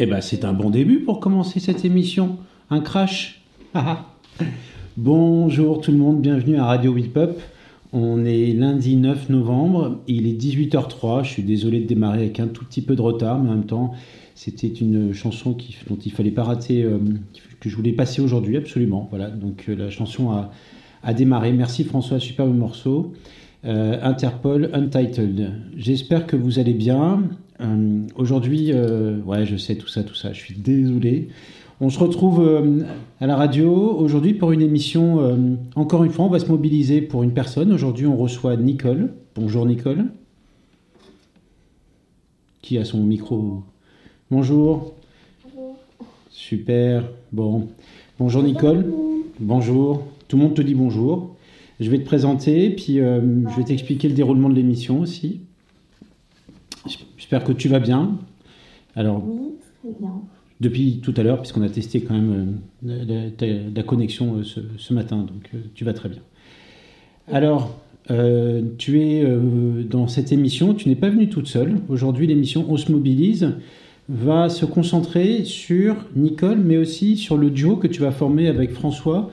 Eh ben, c'est un bon début pour commencer cette émission. Un crash. Bonjour tout le monde, bienvenue à Radio Whip Up. On est lundi 9 novembre, il est 18h03. Je suis désolé de démarrer avec un tout petit peu de retard, mais en même temps, c'était une chanson qui, dont il fallait pas rater, euh, que je voulais passer aujourd'hui, absolument. Voilà, donc euh, la chanson a, a, démarré. Merci François, superbe morceau. Euh, Interpol Untitled. J'espère que vous allez bien. Euh, aujourd'hui, euh, ouais, je sais tout ça, tout ça. Je suis désolé. On se retrouve euh, à la radio aujourd'hui pour une émission. encore une fois, on va se mobiliser pour une personne. Aujourd'hui, on reçoit Nicole. Bonjour Nicole. Qui a son micro? Bonjour. Bonjour. Super. Bon. Bonjour Nicole. Bonjour. Tout le monde te dit bonjour. Je vais te présenter, puis je vais t'expliquer le déroulement de l'émission aussi. J'espère que tu vas bien. Alors, oui, très bien. Depuis tout à l'heure, puisqu'on a testé quand même euh, la, connexion euh, ce, matin, donc euh, tu vas très bien. Alors, tu es dans cette émission, tu n'es pas venue toute seule. Aujourd'hui, l'émission On se mobilise va se concentrer sur Nicole, mais aussi sur le duo que tu vas former avec François,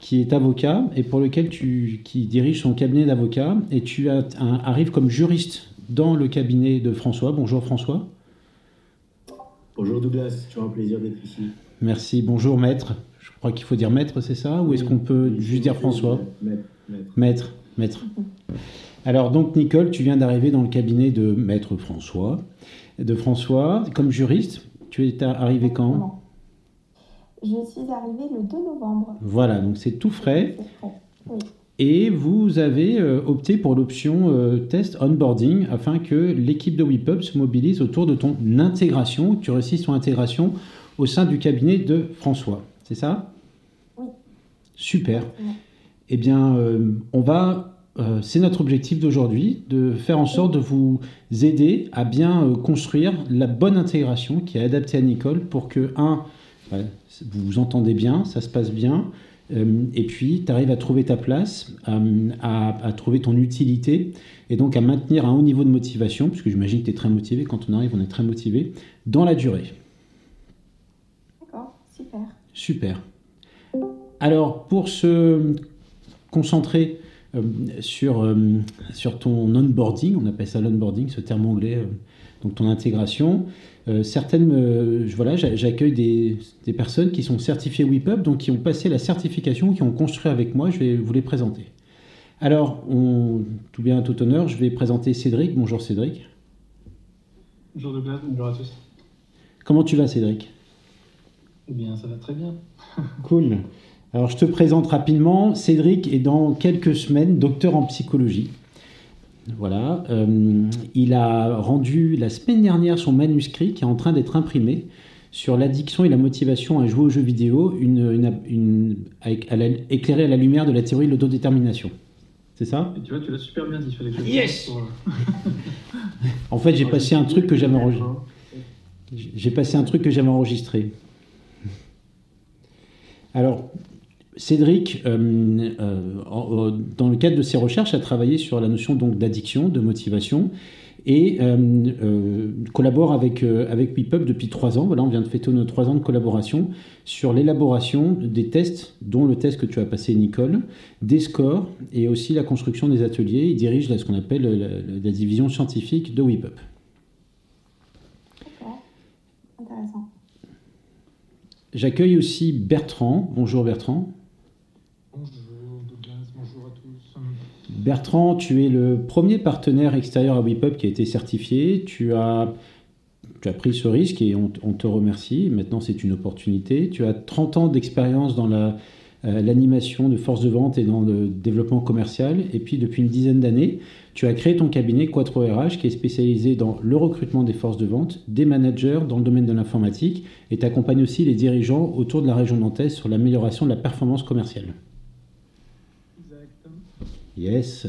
qui est avocat et pour lequel tu qui dirige son cabinet d'avocat et tu arrives comme juriste dans le cabinet de François. Bonjour François. Bonjour Douglas, toujours un plaisir d'être ici. Merci, bonjour maître. Je crois qu'il faut dire maître, c'est ça? Ou est-ce qu'on peut juste dire François? Maître. Maître, maître. Alors donc Nicole, tu viens d'arriver dans le cabinet de maître François. De François, comme juriste, tu es arrivé quand? Je suis arrivée le 2 novembre. Voilà, donc c'est tout frais. Oui et vous avez euh, opté pour l'option euh, test onboarding afin que l'équipe de WePub se mobilise autour de ton intégration, que tu réussisses ton intégration au sein du cabinet de François. C'est ça? Oui. Super. Eh bien, euh, on va. c'est notre objectif d'aujourd'hui, de faire en sorte de vous aider à bien construire la bonne intégration qui est adaptée à Nicole pour que, un, vous vous entendez bien, ça se passe bien, et puis, tu arrives à trouver ta place, euh, à, trouver ton utilité, et donc à maintenir un haut niveau de motivation, puisque j'imagine que tu es très motivé, quand on arrive, on est très motivé, dans la durée. D'accord, super. Super. Alors, pour se concentrer euh, sur, sur ton onboarding, on appelle ça l'onboarding, ce terme anglais, donc ton intégration, euh, certaines, euh, voilà, j'accueille des, personnes qui sont certifiées WIPUB, donc qui ont passé la certification, qui ont construit avec moi. Je vais vous les présenter. Alors, on, tout bien à tout honneur, je vais présenter Cédric. Bonjour Cédric. Bonjour Douglas, bonjour à tous. Comment tu vas Cédric? Eh bien, ça va très bien. cool. Alors, je te présente rapidement. Cédric est dans quelques semaines docteur en psychologie. Voilà. Euh, il a rendu la semaine dernière son manuscrit qui est en train d'être imprimé sur l'addiction et la motivation à jouer aux jeux vidéo, une, éclairé à la lumière de la théorie de l'autodétermination. C'est ça? Tu vois, tu l'as super bien dit. yes En fait, j'ai passé un truc que j'avais enregistré. J'ai passé un truc que j'avais enregistré. Alors, Cédric, euh, euh, dans le cadre de ses recherches, a travaillé sur la notion donc d'addiction, de motivation, et euh, collabore avec, avec WePub depuis trois ans. Voilà, on vient de fêter nos trois ans de collaboration sur l'élaboration des tests, dont le test que tu as passé, Nicole, des scores et aussi la construction des ateliers. Il dirige ce qu'on appelle la, division scientifique de WePub. Intéressant. J'accueille aussi Bertrand. Bonjour Bertrand. Bertrand, tu es le premier partenaire extérieur à WePub qui a été certifié. Tu as, pris ce risque et on, te remercie. Maintenant, c'est une opportunité. Tu as 30 ans d'expérience dans euh, l'animation de force de vente et dans le développement commercial. Et puis, depuis une dizaine d'années, tu as créé ton cabinet Quattro RH qui est spécialisé dans le recrutement des forces de vente, des managers dans le domaine de l'informatique et tu accompagnes aussi les dirigeants autour de la région nantaise sur l'amélioration de la performance commerciale. Yes.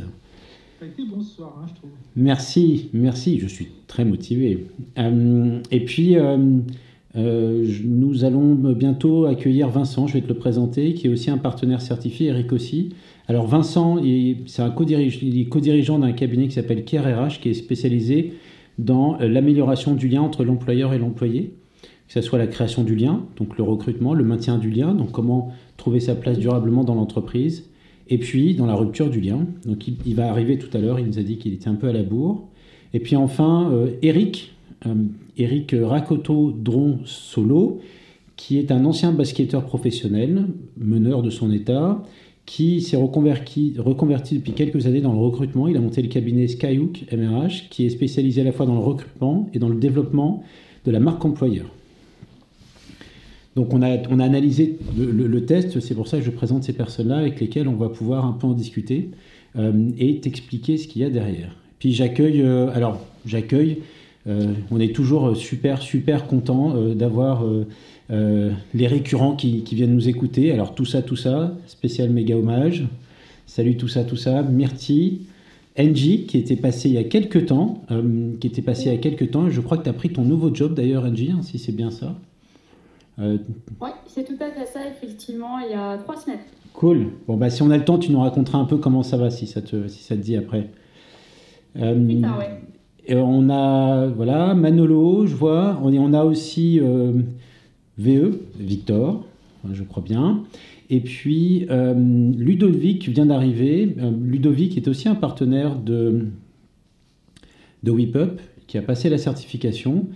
Ça a été bon ce soir, hein, je trouve. Merci, merci, je suis très motivé. Euh, et puis, euh, euh, nous allons bientôt accueillir Vincent, je vais te le présenter, qui est aussi un partenaire certifié, Eric aussi. Alors Vincent, c'est un il est co-dirigeant d'un cabinet qui s'appelle KRH, qui est spécialisé dans l'amélioration du lien entre l'employeur et l'employé. que ce soit la création du lien, donc le recrutement, le maintien du lien, donc comment trouver sa place durablement dans l'entreprise, et puis dans la rupture du lien. Donc il, va arriver tout à l'heure, il nous a dit qu'il était un peu à la bourre. Et puis enfin, euh, Eric, euh, Eric Rakoto Dron Solo, qui est un ancien basketteur professionnel, meneur de son état, qui s'est reconverti, reconverti depuis quelques années dans le recrutement. Il a monté le cabinet Skyhook MRH, qui est spécialisé à la fois dans le recrutement et dans le développement de la marque employeur. Donc on a, on analysé le, test, c'est pour ça que je présente ces personnes-là avec lesquelles on va pouvoir un peu en discuter euh, et t'expliquer ce qu'il y a derrière. Puis j'accueille, euh, alors j'accueille, euh, on est toujours super super content d'avoir les récurrents qui, viennent nous écouter. Alors tout ça, tout ça, spécial méga hommage. Salut tout ça, tout ça, Myrti, Angie qui était passé il y a quelques temps, qui était passé il y a quelques temps. Je crois que tu as pris ton nouveau job d'ailleurs, Angie, hein, si c'est bien ça. Euh, oui, c'est tout à fait ça, effectivement, il y a trois semaines. Cool. Bon, bah, si on a le temps, tu nous raconteras un peu comment ça va, si ça te, si ça te dit après. Euh, et on a, voilà, Manolo, je vois. On, on a aussi euh, VE, Victor, je crois bien. Et puis, Ludovic vient d'arriver. Ludovic est aussi un partenaire de, de WePup, qui a passé la certification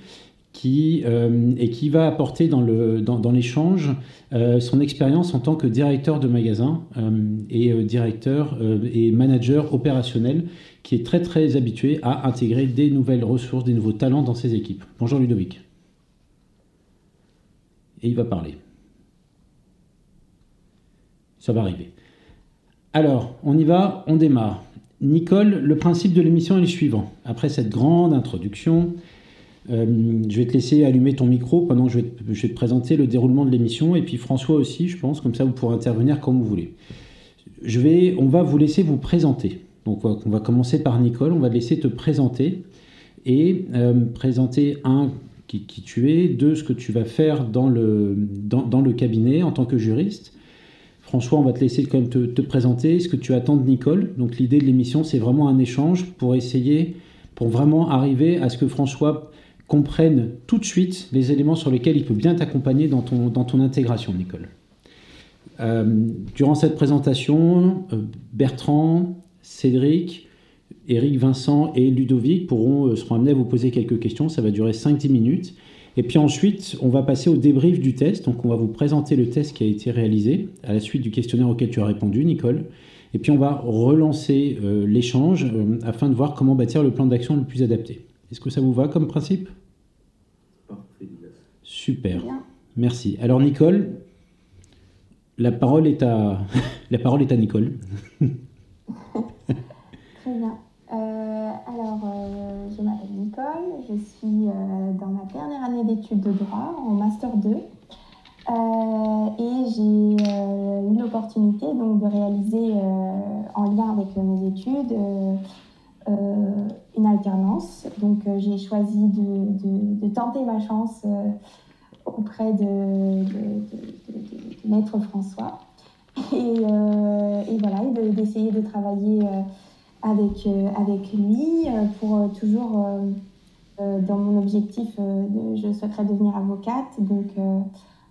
qui, euh, et qui va apporter dans, le, dans, l'échange euh, son expérience en tant que directeur de magasin euh, et directeur et manager opérationnel qui est très très habitué à intégrer des nouvelles ressources, des nouveaux talents dans ses équipes. Bonjour Ludovic. Et il va parler. Ça va arriver. Alors, on y va, on démarre. Nicole, le principe de l'émission est le suivant. Après cette grande introduction, euh, je vais te laisser allumer ton micro pendant que je vais, te, présenter le déroulement de l'émission. Et puis François aussi, je pense, comme ça vous pourrez intervenir comme vous voulez. Je vais, on va vous laisser vous présenter. Donc on va, commencer par Nicole, on va te laisser te présenter et euh, présenter un qui, tu es, deux ce que tu vas faire dans le, dans, le cabinet en tant que juriste. François, on va te laisser quand même te, te présenter ce que tu attends de Nicole. Donc l'idée de l'émission, c'est vraiment un échange pour essayer, pour vraiment arriver à ce que François comprenne tout de suite les éléments sur lesquels il peut bien t'accompagner dans ton, dans ton intégration, Nicole. Euh, durant cette présentation, euh, Bertrand, Cédric, Eric, Vincent et Ludovic pourront, euh, seront amenés à vous poser quelques questions. Ça va durer 5-10 minutes. Et puis ensuite, on va passer au débrief du test. Donc, on va vous présenter le test qui a été réalisé à la suite du questionnaire auquel tu as répondu, Nicole. Et puis, on va relancer l'échange afin de voir comment bâtir le plan d'action le plus adapté. Est-ce que ça vous va comme principe? Super. Merci. Alors Nicole, la parole est à, la parole est à Nicole. Très bien. Euh, alors, euh, je m'appelle Nicole, je suis euh, dans ma dernière année d'études de droit, en Master 2. et j'ai eu l'opportunité donc, de réaliser, en lien avec mes études, une alternance. Donc j'ai choisi de, tenter ma chance auprès de, Maître François. Et, voilà, d'essayer de, travailler avec, avec lui pour toujours dans mon objectif, je souhaiterais devenir avocate. Donc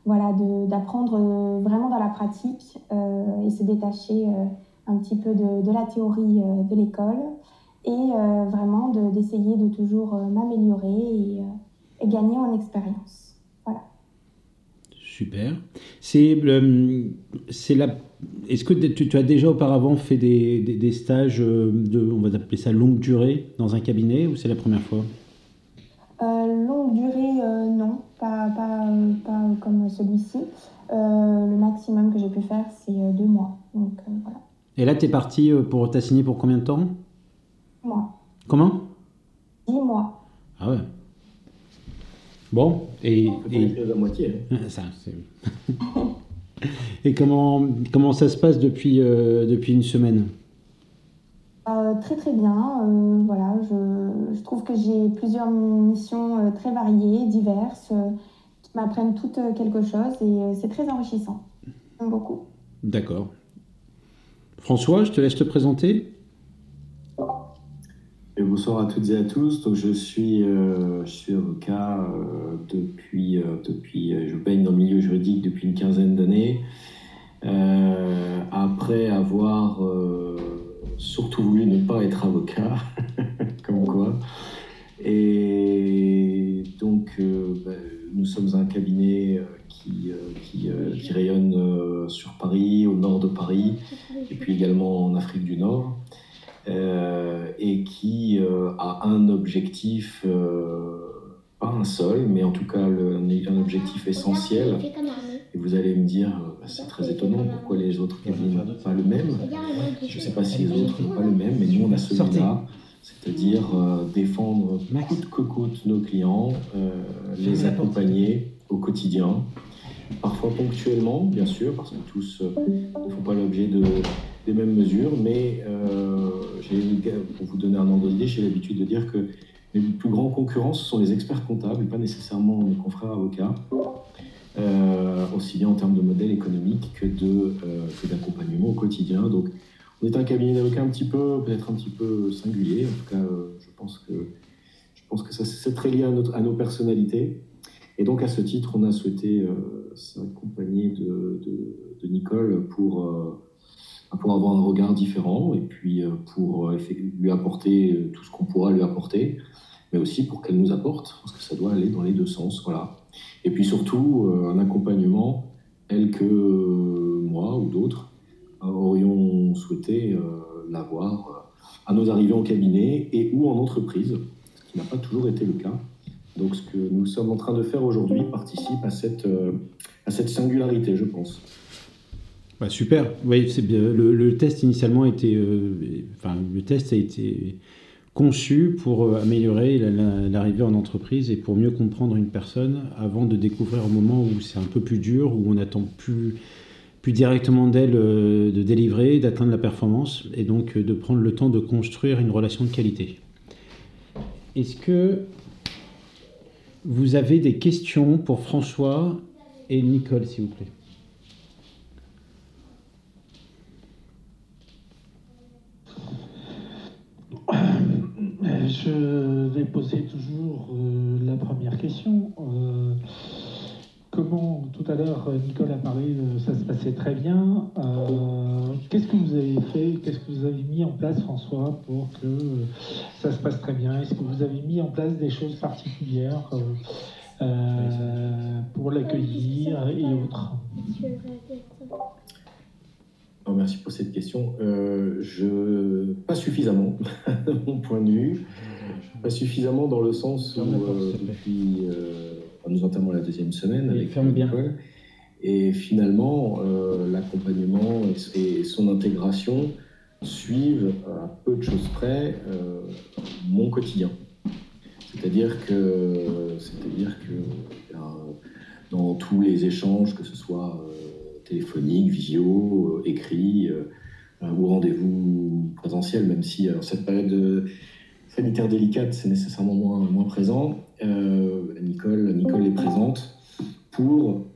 voilà, d'apprendre vraiment dans la pratique et se détacher un petit peu de, la théorie de l'école et euh, vraiment d'essayer de, toujours euh, m'améliorer et, euh, et, gagner en expérience. Super. C'est c'est la. Est-ce que tu, tu, as déjà auparavant fait des, des, stages de, on va appeler ça longue durée, dans un cabinet, ou c'est la première fois? Longue durée, non, pas, pas, pas comme celui-ci. le maximum que j'ai pu faire, c'est deux mois. Donc, voilà. Et là, tu es parti pour t'assigner pour combien de temps? Mois. Comment? 10 mois. Ah ouais. Bon, et. et... à moitié. Hein. Ça, et comment, comment ça se passe depuis, euh, depuis une semaine? Euh, très très bien. Euh, voilà, je, je, trouve que j'ai plusieurs missions très variées, diverses, qui m'apprennent toutes quelque chose et c'est très enrichissant. Beaucoup. D'accord. François, je te laisse te présenter. Bonsoir à toutes et à tous. Donc, je suis, suis avocat depuis, depuis, je baigne dans le milieu juridique depuis une quinzaine d'années. après avoir surtout voulu ne pas être avocat, comme quoi. Et donc, ben, nous sommes un cabinet qui, qui, rayonne sur Paris, au nord de Paris, et puis également en Afrique du Nord. Euh, et qui euh, a un objectif, euh, pas un seul, mais en tout cas le, un objectif essentiel. Et vous allez me dire, bah, c'est très étonnant, pourquoi les autres n'ont pas le même? Je ne sais pas si les autres n'ont pas le même, mais nous on a celui-là, c'est-à-dire défendre coûte que coûte nos clients, les accompagner au quotidien, parfois ponctuellement, bien sûr, parce que tous ne font pas l'objet de des mêmes mesures, mais euh, pour vous donner un ordre d'idée, j'ai l'habitude de dire que les plus grands concurrents, sont les experts comptables, pas nécessairement mes confrères avocats, euh, aussi bien en termes de modèle économique que euh, d'accompagnement au quotidien. Donc, on est un cabinet d'avocats un petit peu, peut-être un petit peu singulier. En tout cas, je pense que, je pense que ça, c'est très lié à, notre, à, nos personnalités. Et donc, à ce titre, on a souhaité s'accompagner de, de, Nicole pour pour avoir un regard différent et puis euh, pour euh, lui apporter euh, tout ce qu'on pourra lui apporter, mais aussi pour qu'elle nous apporte, parce que ça doit aller dans les deux sens. Voilà. Et puis surtout, un accompagnement tel que moi ou d'autres aurions souhaité l'avoir à nos arrivées en cabinet et ou en entreprise, ce qui n'a pas toujours été le cas. Donc ce que nous sommes en train de faire aujourd'hui participe à cette, à cette singularité, je pense. Bah, super. Le, test initialement était, euh, test a été conçu pour euh, améliorer l'arrivée en entreprise et pour mieux comprendre une personne avant de découvrir un moment où c'est un peu plus dur, où on attend plus, plus directement d'elle euh, de délivrer, d'atteindre la performance et donc de prendre le temps de construire une relation de qualité. Est-ce que vous avez des questions pour François et Nicole, s'il vous plaît? Je vais poser toujours euh, la première question. Euh, comment, tout à l'heure, Nicole a parlé de ça se passait très bien. Euh, qu'est-ce que vous avez fait Qu'est-ce que vous avez mis en place, François, pour que ça se passe très bien? Est-ce que vous avez mis en place des choses particulières pour l'accueillir et autres? Merci pour cette question. Euh, je... Pas suffisamment, de mon point de vue. Pas suffisamment dans le sens où, euh, depuis. Euh, nous entamons la deuxième semaine avec ferme bien. Et finalement, l'accompagnement et son intégration suivent à peu de choses près mon quotidien. C'est-à-dire que, c'est-à-dire que dans tous les échanges, que ce soit téléphonique, visio, euh, écrit euh, ou rendez-vous présentiel, même si cette période sanitaire délicate, c'est nécessairement moins, moins présent. Euh, Nicole, Nicole est présente pour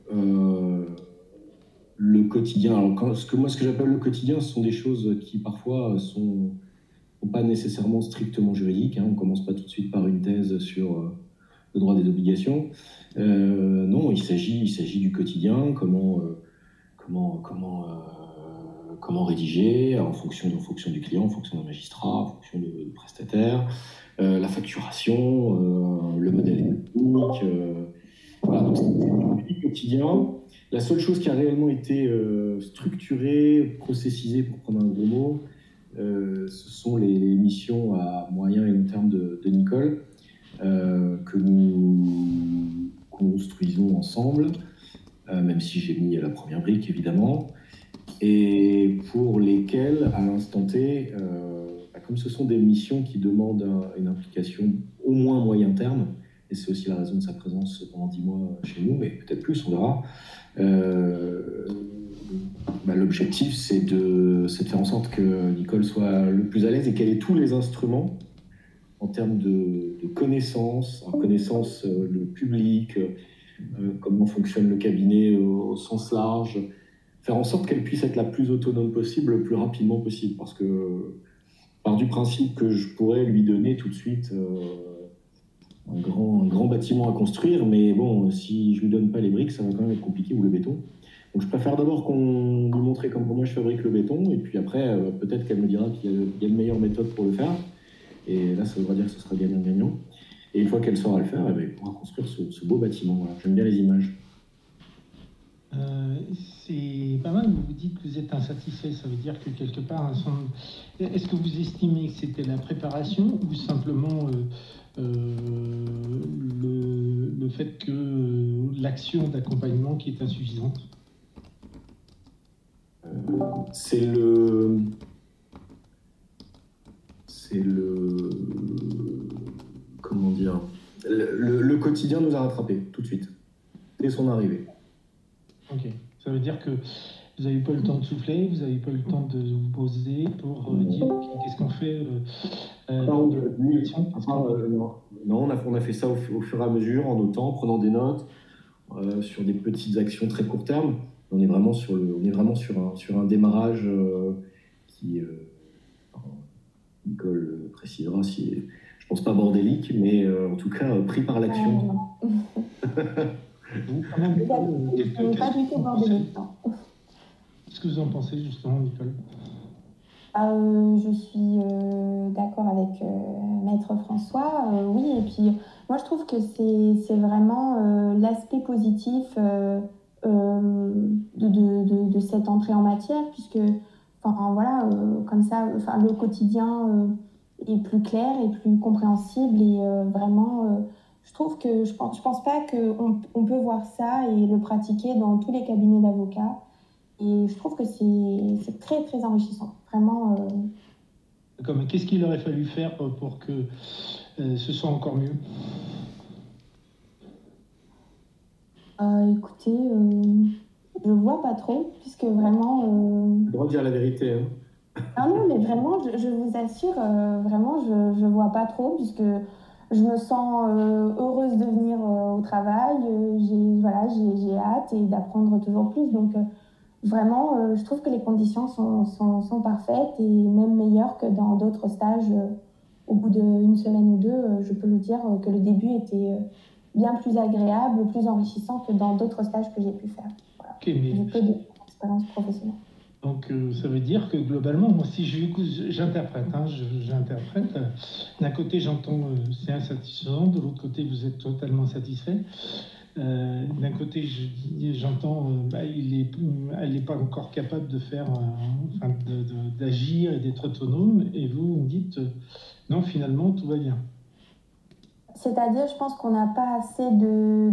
le quotidien. Alors, ce que, moi, ce que j'appelle le quotidien, ce sont des choses qui parfois sont pas nécessairement strictement juridiques. Hein. On commence pas tout de suite par une thèse sur le droit des obligations. non, il s'agit, il s'agit du quotidien, comment euh, comment rédiger en fonction, en fonction du client, en fonction d'un magistrat, en fonction du prestataire, euh, la facturation, euh, le modèle économique. voilà, donc c'est du quotidien. La seule chose qui a réellement été structurée, processisée, pour prendre un gros mot, ce sont les, missions à moyen et long terme de, de Nicole, que nous construisons ensemble. Euh, même si j'ai mis la première brique évidemment, et pour lesquelles, à l'instant T, euh, bah, comme ce sont des missions qui demandent une implication au moins moyen terme, et c'est aussi la raison de sa présence pendant dix mois chez nous, mais peut-être plus, on verra. Euh, bah, l'objectif, c'est de, de, faire en sorte que Nicole soit le plus à l'aise et qu'elle ait tous les instruments en termes de, connaissances, en connaissance le public, comment fonctionne le cabinet au, sens large, faire en sorte qu'elle puisse être la plus autonome possible le plus rapidement possible. Parce que pars du principe que je pourrais lui donner tout de suite un, grand, un grand bâtiment à construire, mais bon, si je lui donne pas les briques, ça va quand même être compliqué, ou le béton. Donc je préfère d'abord qu'on lui montre comment moi je fabrique le béton, et puis après, peut-être qu'elle me dira qu'il y, a une meilleure méthode pour le faire. Et là, ça voudra dire que ce sera gagnant-gagnant. Et une fois qu'elle saura le faire, eh ben, elle pourra construire ce, beau bâtiment. J'aime bien les images. Euh, c'est pas mal, vous dites que vous êtes insatisfait, ça veut dire que quelque part, est-ce que vous estimez que c'était la préparation ou simplement euh, euh, le, le, fait que l'action d'accompagnement qui est insuffisante? C'est le. C'est le comment dire, le, quotidien nous a rattrapés tout de suite, dès son arrivée. Ok, ça veut dire que vous n'avez pas eu le temps de souffler, vous n'avez pas eu le temps de vous poser pour euh, dire qu'est-ce qu'on fait euh, euh, non, on, a, on a fait ça au, fur et à mesure, en notant, en prenant des notes, sur des petites actions très court terme. On est vraiment sur, le, on est vraiment sur, un, sur un démarrage qui, Nicole précisera si je pense pas bordélique, mais euh, en tout cas euh, pris par l'action. pas du tout bordélique. Qu'est-ce que vous en pensez justement, Nicole? Euh, je suis d'accord avec Maître François, oui, et puis moi je trouve que c'est vraiment l'aspect positif de, de, de, cette entrée en matière, puisque, enfin voilà, comme ça, enfin, le quotidien est plus clair et plus compréhensible et euh, vraiment euh, je trouve que je pense, je pense pas qu'on on peut voir ça et le pratiquer dans tous les cabinets d'avocats. Et je trouve que c'est très, très enrichissant. Vraiment. Euh... Qu'est-ce qu'il aurait fallu faire pour que euh, ce soit encore mieux? Écoutez, je vois pas trop, puisque vraiment. Le droit de dire la vérité. Hein. Ah non, mais vraiment, je, vous assure, euh, vraiment, je ne vois pas trop, puisque je me sens euh, heureuse de venir euh, au travail. j'ai voilà, j'ai hâte et d'apprendre toujours plus. Donc, vraiment, je trouve que les conditions sont, sont, sont, parfaites et même meilleures que dans d'autres stages. au bout d'une semaine ou deux, je peux le dire que le début était bien plus agréable, plus enrichissant que dans d'autres stages que j'ai pu faire. Voilà. J'ai peu d'expérience professionnelle. Donc euh, ça veut dire que globalement, moi si j'interprète, hein, j'interprète, euh, d'un côté j'entends euh, c'est insatisfaisant, de l'autre côté vous êtes totalement satisfait. d'un côté j'entends il elle n'est pas encore capable de faire, d'agir et d'être autonome, et vous vous dites non finalement tout va bien. C'est-à-dire je pense qu'on n'a pas assez de,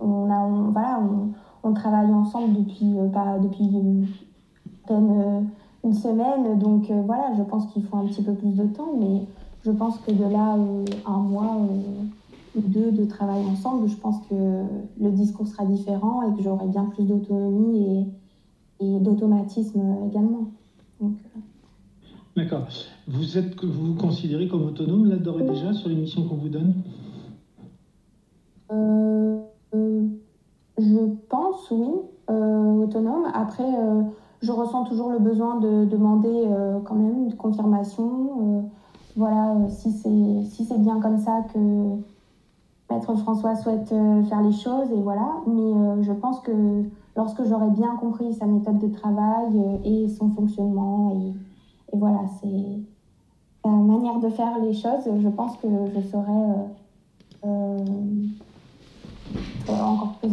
on a, voilà, on travaille ensemble depuis, euh, pas, depuis peine euh, une semaine. Donc euh, voilà, je pense qu'il faut un petit peu plus de temps, mais je pense que de là un mois ou deux de travail ensemble, je pense que le discours sera différent et que j'aurai bien plus d'autonomie et, et d'automatisme également. D'accord. Vous êtes, vous vous considérez comme autonome là d'ores et déjà sur les missions qu'on vous donne? Je pense, oui, euh, autonome. Après, euh, je ressens toujours le besoin de demander euh, quand même une confirmation. voilà, si c'est si bien comme ça que Maître François souhaite faire les choses, et voilà. Mais je pense que lorsque j'aurai bien compris sa méthode de travail et son fonctionnement, et, et voilà, c'est sa manière de faire les choses, je pense que je saurai encore plus.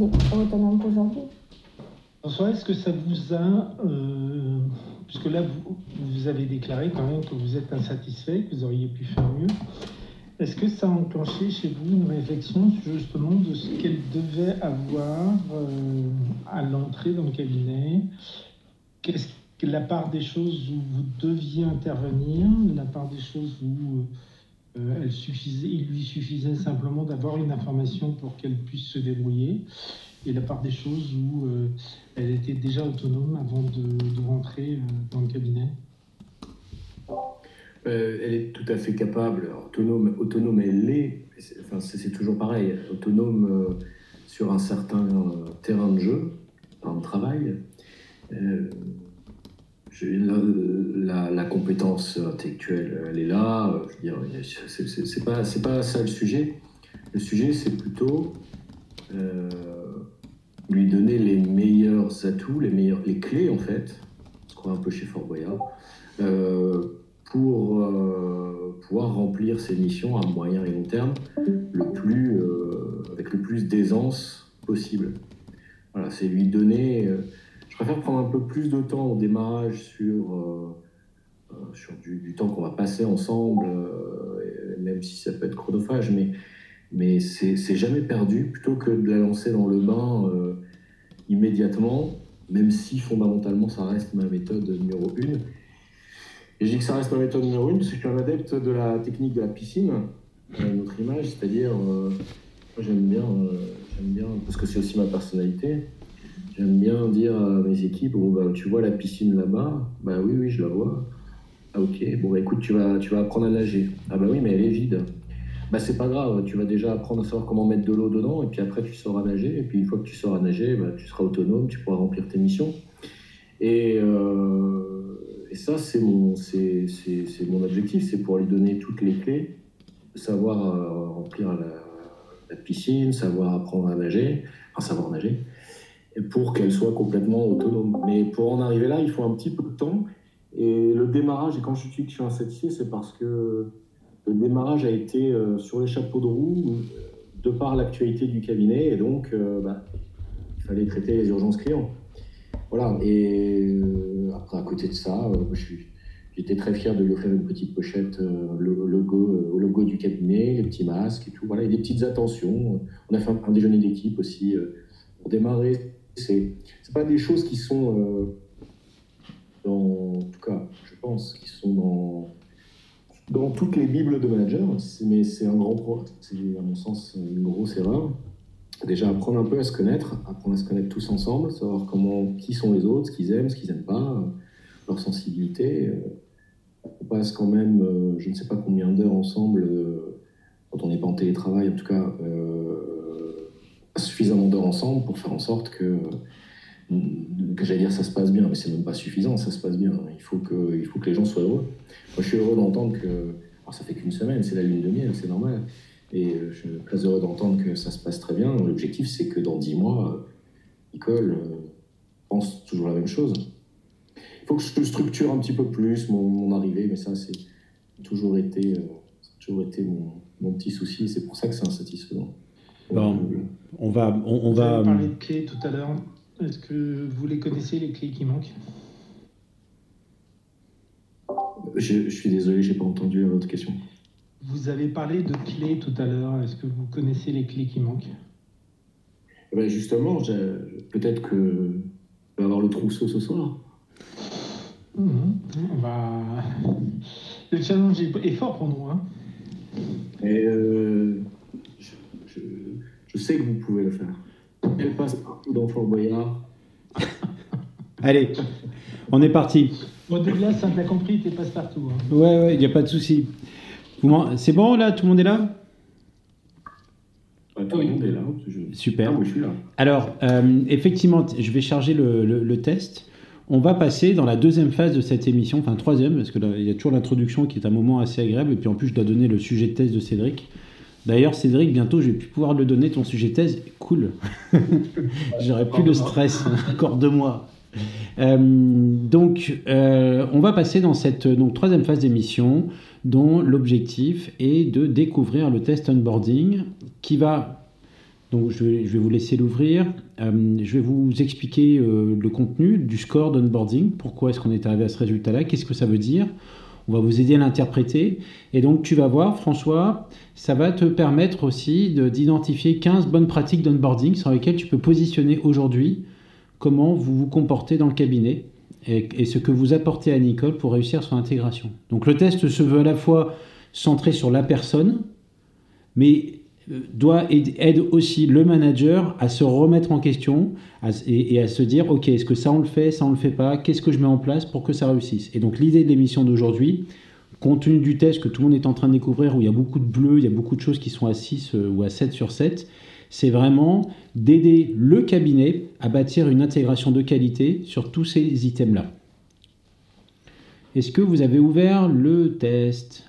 François, est-ce que ça vous a, euh, puisque là vous, vous, avez déclaré quand même que vous êtes insatisfait, que vous auriez pu faire mieux, est-ce que ça a enclenché chez vous une réflexion justement de ce qu'elle devait avoir euh, à l'entrée dans le cabinet? Qu'est-ce que la part des choses où vous deviez intervenir, la part des choses où euh, suffisait, il lui suffisait simplement d'avoir une information pour qu'elle puisse se débrouiller. Et la part des choses où euh, elle était déjà autonome avant de, rentrer euh, dans le cabinet Elle est tout à fait capable, autonome, autonome elle l'est, enfin, c'est toujours pareil, autonome sur un certain terrain de jeu, un travail. La, la, compétence intellectuelle, elle est là. Je veux dire, c'est pas, ça le sujet. Le sujet, c'est plutôt euh, lui donner les meilleurs atouts, les, meilleurs, les clés, en fait, ce qu'on a un peu chez Fort Boyard, euh, pour euh, pouvoir remplir ses missions à moyen et long terme le plus, avec le plus d'aisance possible. Voilà, c'est lui donner préfère prendre un peu plus de temps au démarrage sur, euh, euh, sur du, temps qu'on va passer ensemble, euh, même si ça peut être chronophage, mais, mais c'est jamais perdu, plutôt que de la lancer dans le bain immédiatement, même si fondamentalement ça reste ma méthode numéro une. Et je dis que ça reste ma méthode numéro une parce que je suis un adepte de la technique de la piscine, notre image, c'est-à-dire, j'aime bien, j'aime bien, parce que c'est aussi ma personnalité, J'aime bien dire à mes équipes, bah, tu vois la piscine là-bas? Bah oui, oui, je la vois. Ah ok, bon bah écoute, tu vas, tu vas apprendre à nager. Ah bah oui, mais elle est vide. Bah c'est pas grave, tu vas déjà apprendre à savoir comment mettre de l'eau dedans, et puis après tu sauras nager, et puis une fois que tu sauras nager, bah, tu seras autonome, tu pourras remplir tes missions. Et, euh, et ça, c'est mon, c'est, mon objectif, c'est pour lui donner toutes les clés, savoir euh, remplir la, la, piscine, savoir apprendre à nager, enfin savoir nager, pour qu'elle soit complètement autonome. Mais pour en arriver là, il faut un petit peu de temps. Et le démarrage, et quand je dis que je suis insatisfait, c'est parce que le démarrage a été euh, sur les chapeaux de roue euh, de par l'actualité du cabinet, et donc euh, bah, il fallait traiter les urgences clients. Voilà, et après, à côté de ça, j'étais très fier de lui offrir une petite pochette, le logo, au logo du cabinet, les petits masques et tout, voilà, et des petites attentions. On a fait un déjeuner d'équipe aussi pour démarrer c'est pas des choses qui sont euh, dans, en tout cas, je pense, qui sont dans dans toutes les bibles de managers, mais c'est un grand, c'est à mon sens une grosse erreur. Déjà apprendre un peu à se connaître, apprendre à se connaître tous ensemble, savoir comment, qui sont les autres, ce qu'ils aiment, ce qu'ils n'aiment pas, leur sensibilité. On passe quand même, euh, je ne sais pas combien d'heures ensemble, euh, quand on n'est pas en télétravail, en tout cas, suffisamment d'heures ensemble pour faire en sorte que, que j'allais dire ça se passe bien, mais c'est même pas suffisant, ça se passe bien. Il faut que, il faut que les gens soient heureux. Moi, je suis heureux d'entendre que, alors ça fait qu'une semaine, c'est la lune de miel, c'est normal. Et je suis très heureux d'entendre que ça se passe très bien. L'objectif, c'est que dans dix mois, Nicole euh, pense toujours la même chose. Il faut que je structure un petit peu plus mon, arrivée, mais ça, c'est toujours été, euh, toujours été mon petit souci. C'est pour ça que c'est insatisfaisant. Bon, on va, on, va. Vous parlé de clés tout à l'heure. Est-ce que vous les connaissez les clés qui manquent? Je, suis désolé, j'ai pas entendu votre question. Vous avez parlé de clés tout à l'heure. Est-ce que vous connaissez les clés qui manquent? Eh ben Justement, peut-être que je vais avoir le trousseau ce soir. Mhm. Le challenge est fort pour nous. Hein. Et euh, je sais que vous pouvez le faire. Elle passe partout dans Fort Boyard. Allez, on est parti. Bon, Douglas, ça, t'as compris, t'es passe partout. Hein. Ouais, ouais, il n'y a pas de souci. C'est bon là Tout le monde est là? Tout le monde est là. Super. Ah, je suis là. Alors, euh, effectivement, je vais charger le, le, test. On va passer dans la deuxième phase de cette émission, enfin troisième, parce qu'il y a toujours l'introduction qui est un moment assez agréable, et puis en plus je dois donner le sujet de test de Cédric. D'ailleurs, Cédric, bientôt, je vais plus pouvoir le donner, ton sujet thèse. Cool. J'aurais plus le stress, encore deux mois. Euh, donc, euh, on va passer dans cette donc, troisième phase d'émission, dont l'objectif est de découvrir le test onboarding, qui va... Donc, je vais, vous laisser l'ouvrir. Euh, je vais vous expliquer le contenu du score d'onboarding. Pourquoi est-ce qu'on est arrivé à ce résultat-là? Qu'est-ce que ça veut dire? On va vous aider à l'interpréter. Et donc, tu vas voir, François, ça va te permettre aussi d'identifier 15 bonnes pratiques d'onboarding sur lesquelles tu peux positionner aujourd'hui comment vous vous comportez dans le cabinet et, ce que vous apportez à Nicole pour réussir son intégration. Donc, le test se veut à la fois centré sur la personne, mais doit aider aussi le manager à se remettre en question et, à se dire ok est-ce que ça on le fait ça on le fait pas qu'est-ce que je mets en place pour que ça réussisse? Et donc l'idée de l'émission d'aujourd'hui compte tenu du test que tout le monde est en train de découvrir où il y a beaucoup de bleus il y a beaucoup de choses qui sont à 6 euh, ou à 7 sur 7 c'est vraiment d'aider le cabinet à bâtir une intégration de qualité sur tous ces items là Est-ce que vous avez ouvert le test?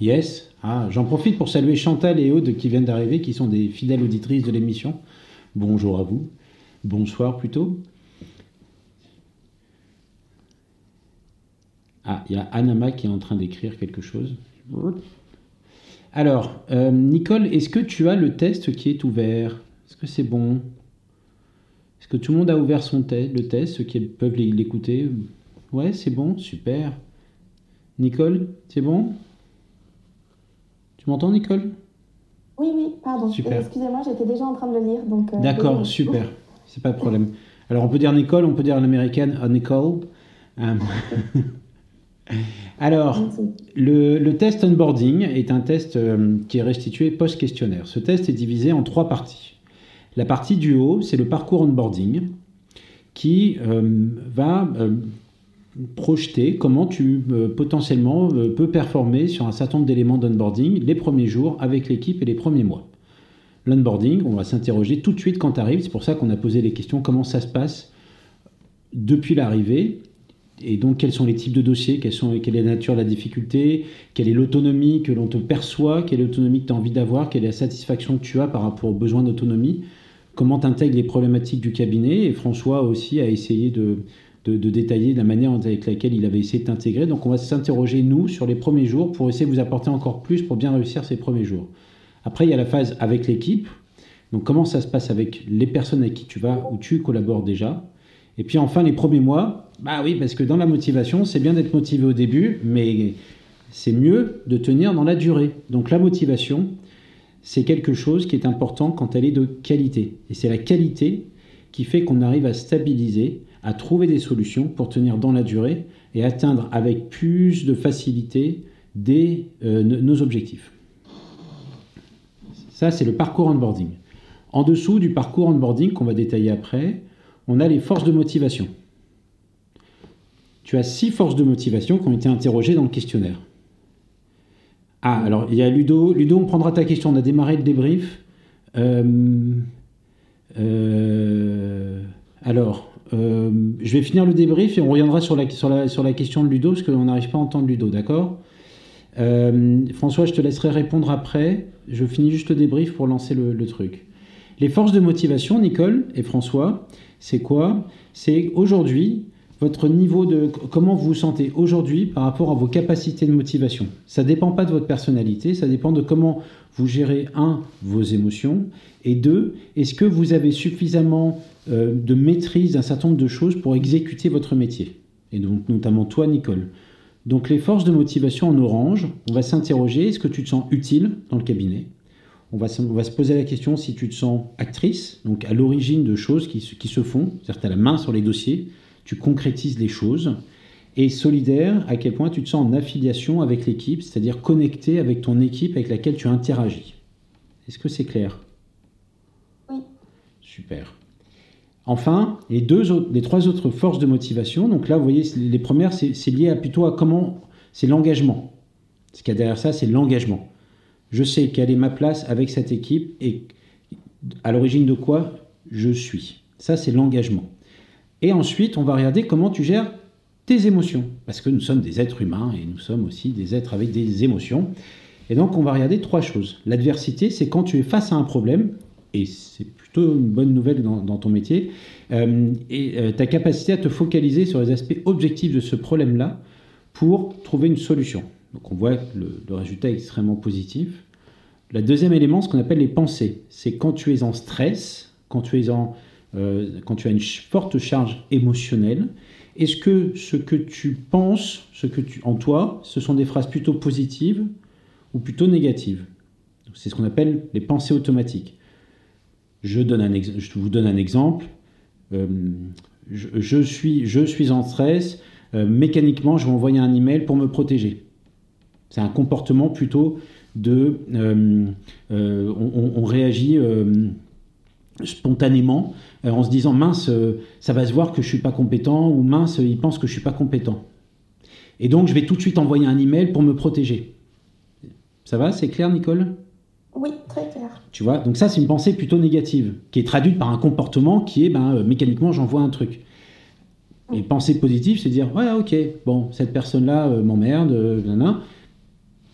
Yes. Ah, j'en profite pour saluer Chantal et Aude qui viennent d'arriver, qui sont des fidèles auditrices de l'émission. Bonjour à vous. Bonsoir plutôt. Ah, il y a Anama qui est en train d'écrire quelque chose. Alors, euh, Nicole, est-ce que tu as le test qui est ouvert? Est-ce que c'est bon? Est-ce que tout le monde a ouvert son le test, ceux qui peuvent l'écouter? Ouais, c'est bon, super. Nicole, c'est bon? Tu m'entends, Nicole? Oui, oui, pardon. Super. Excusez-moi, j'étais déjà en train de le lire. donc. euh, D'accord, super. C'est pas de problème. Alors, on peut dire Nicole, on peut dire l'américaine euh, Nicole. Euh, Alors, le, le test onboarding est un test euh, qui est restitué post-questionnaire. Ce test est divisé en trois parties. La partie du haut, c'est le parcours onboarding qui euh, va euh, projeter comment tu euh, potentiellement euh, peux performer sur un certain nombre d'éléments d'onboarding les premiers jours avec l'équipe et les premiers mois. L'onboarding, on va s'interroger tout de suite quand tu arrives. C'est pour ça qu'on a posé les questions. Comment ça se passe depuis l'arrivée? Et donc, quels sont les types de dossiers? Quelles sont, Quelle est la nature de la difficulté? Quelle est l'autonomie que l'on te perçoit? Quelle est l'autonomie que tu as envie d'avoir? Quelle est la satisfaction que tu as par rapport aux besoins d'autonomie? Comment tu intègres les problématiques du cabinet? Et François aussi a essayé de, de, détailler la manière avec laquelle il avait essayé de t'intégrer. Donc, on va s'interroger, nous, sur les premiers jours pour essayer de vous apporter encore plus pour bien réussir ces premiers jours. Après, il y a la phase avec l'équipe. Donc, comment ça se passe avec les personnes avec qui tu vas ou tu collabores déjà? Et puis enfin, les premiers mois, bah oui, parce que dans la motivation, c'est bien d'être motivé au début, mais c'est mieux de tenir dans la durée. Donc la motivation, c'est quelque chose qui est important quand elle est de qualité. Et c'est la qualité qui fait qu'on arrive à stabiliser, à trouver des solutions pour tenir dans la durée et atteindre avec plus de facilité euh, nos objectifs. Ça, c'est le parcours onboarding. En dessous du parcours onboarding qu'on va détailler après, on a les forces de motivation. Tu as six forces de motivation qui ont été interrogées dans le questionnaire. Ah, alors il y a Ludo. Ludo, on prendra ta question. On a démarré le débrief. Euh, euh, alors, euh, je vais finir le débrief et on reviendra sur la, question de Ludo parce qu'on n'arrive pas à entendre Ludo, d'accord? Euh, François, je te laisserai répondre après. Je finis juste le débrief pour lancer le, truc. Les forces de motivation, Nicole et François, c'est quoi? C'est aujourd'hui votre niveau de comment vous vous sentez aujourd'hui par rapport à vos capacités de motivation? Ça dépend pas de votre personnalité, ça dépend de comment vous gérez un vos émotions et deux, est-ce que vous avez suffisamment euh, de maîtrise d'un certain nombre de choses pour exécuter votre métier et donc notamment toi Nicole. Donc les forces de motivation en orange, on va s'interroger est-ce que tu te sens utile dans le cabinet? On va, se, on va, se, poser la question si tu te sens actrice, donc à l'origine de choses qui, qui se font, c'est-à-dire tu as la main sur les dossiers, tu concrétises les choses, et solidaire, à quel point tu te sens en affiliation avec l'équipe, c'est-à-dire connecté avec ton équipe avec laquelle tu interagis. Est-ce que c'est clair? Oui. Super. Enfin, les, trois autres forces de motivation, donc là, vous voyez, les premières, c'est lié à, plutôt à comment, c'est l'engagement. Ce qu'il y a derrière ça, c'est l'engagement. Je sais quelle est ma place avec cette équipe et à l'origine de quoi je suis. Ça, c'est l'engagement. Et ensuite, on va regarder comment tu gères tes émotions. Parce que nous sommes des êtres humains et nous sommes aussi des êtres avec des émotions. Et donc, on va regarder trois choses. L'adversité, c'est quand tu es face à un problème, et c'est plutôt une bonne nouvelle dans, ton métier, euh, et euh, ta capacité à te focaliser sur les aspects objectifs de ce problème-là pour trouver une solution. Donc on voit le, le, résultat est extrêmement positif. Le deuxième élément, ce qu'on appelle les pensées, c'est quand tu es en stress, quand tu, es en, euh, quand tu as une forte charge émotionnelle, est-ce que ce que tu penses, ce que tu, en toi, ce sont des phrases plutôt positives ou plutôt négatives? C'est ce qu'on appelle les pensées automatiques. Je, vous donne un exemple. Euh, je, suis, je suis en stress. Euh, mécaniquement, je vais envoyer un email pour me protéger. C'est un comportement plutôt de... Euh, on, on, réagit spontanément en se disant mince, ça va se voir que je suis pas compétent ou mince, il pense que je suis pas compétent. Et donc je vais tout de suite envoyer un email pour me protéger. Ça va, c'est clair, Nicole? Oui, très clair. Tu vois, donc ça c'est une pensée plutôt négative qui est traduite par un comportement qui est ben, mécaniquement j'envoie un truc. Et penser positif, c'est dire ouais, ok, bon, cette personne-là euh, m'emmerde, euh,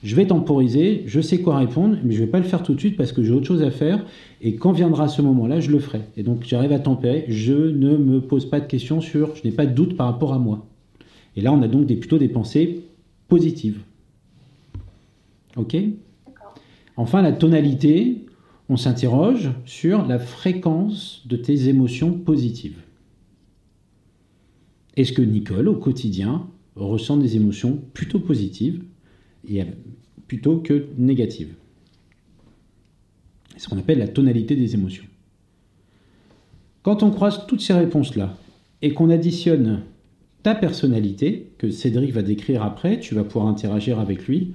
Je vais temporiser, je sais quoi répondre, mais je vais pas le faire tout de suite parce que j'ai autre chose à faire. Et quand viendra ce moment-là, je le ferai. Et donc j'arrive à tempérer. Je ne me pose pas de questions sur, je n'ai pas de doute par rapport à moi. Et là, on a donc des, plutôt des pensées positives. Ok? Enfin, la tonalité, on s'interroge sur la fréquence de tes émotions positives. Est-ce que Nicole, au quotidien, ressent des émotions plutôt positives plutôt que négatives? C'est ce qu'on appelle la tonalité des émotions. Quand on croise toutes ces réponses-là et qu'on additionne ta personnalité, que Cédric va décrire après, tu vas pouvoir interagir avec lui,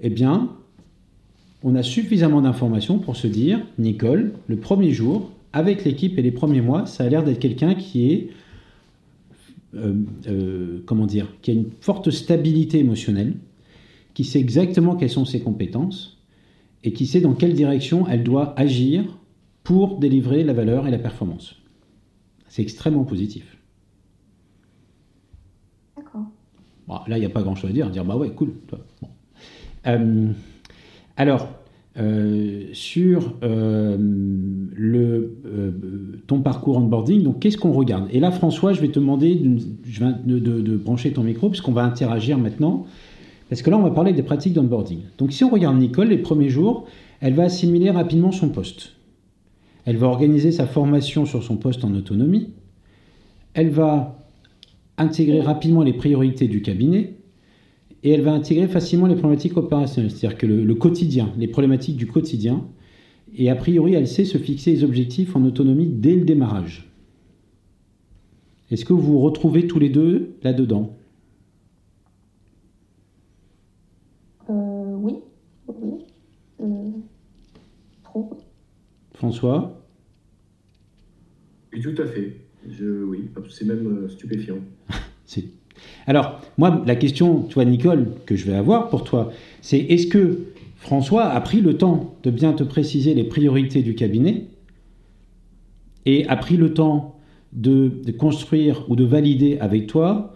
eh bien, on a suffisamment d'informations pour se dire, Nicole, le premier jour, avec l'équipe et les premiers mois, ça a l'air d'être quelqu'un qui est euh, euh, comment dire, qui a une forte stabilité émotionnelle, qui sait exactement quelles sont ses compétences et qui sait dans quelle direction elle doit agir pour délivrer la valeur et la performance. C'est extrêmement positif. D'accord. là, il n'y a pas grand-chose à dire. Dire, bah ouais, cool. Euh, alors, euh, sur euh, euh, ton parcours onboarding. Donc, qu'est-ce qu'on regarde? Et là, François, je vais te demander de, de, brancher ton micro, puisqu'on va interagir maintenant. Parce que là, on va parler des pratiques d'onboarding. Donc, si on regarde Nicole, les premiers jours, elle va assimiler rapidement son poste. Elle va organiser sa formation sur son poste en autonomie. Elle va intégrer rapidement les priorités du cabinet et elle va intégrer facilement les problématiques opérationnelles, c'est-à-dire que le, quotidien, les problématiques du quotidien, et a priori, elle sait se fixer les objectifs en autonomie dès le démarrage. Est-ce que vous vous retrouvez tous les deux là-dedans? Euh, Oui, oui. Euh, trop. François? Oui, tout à fait. Je, oui, c'est même euh, stupéfiant. c'est alors, moi, la question, tu vois, Nicole, que je vais avoir pour toi, c'est est-ce que François a pris le temps de bien te préciser les priorités du cabinet et a pris le temps de, construire ou de valider avec toi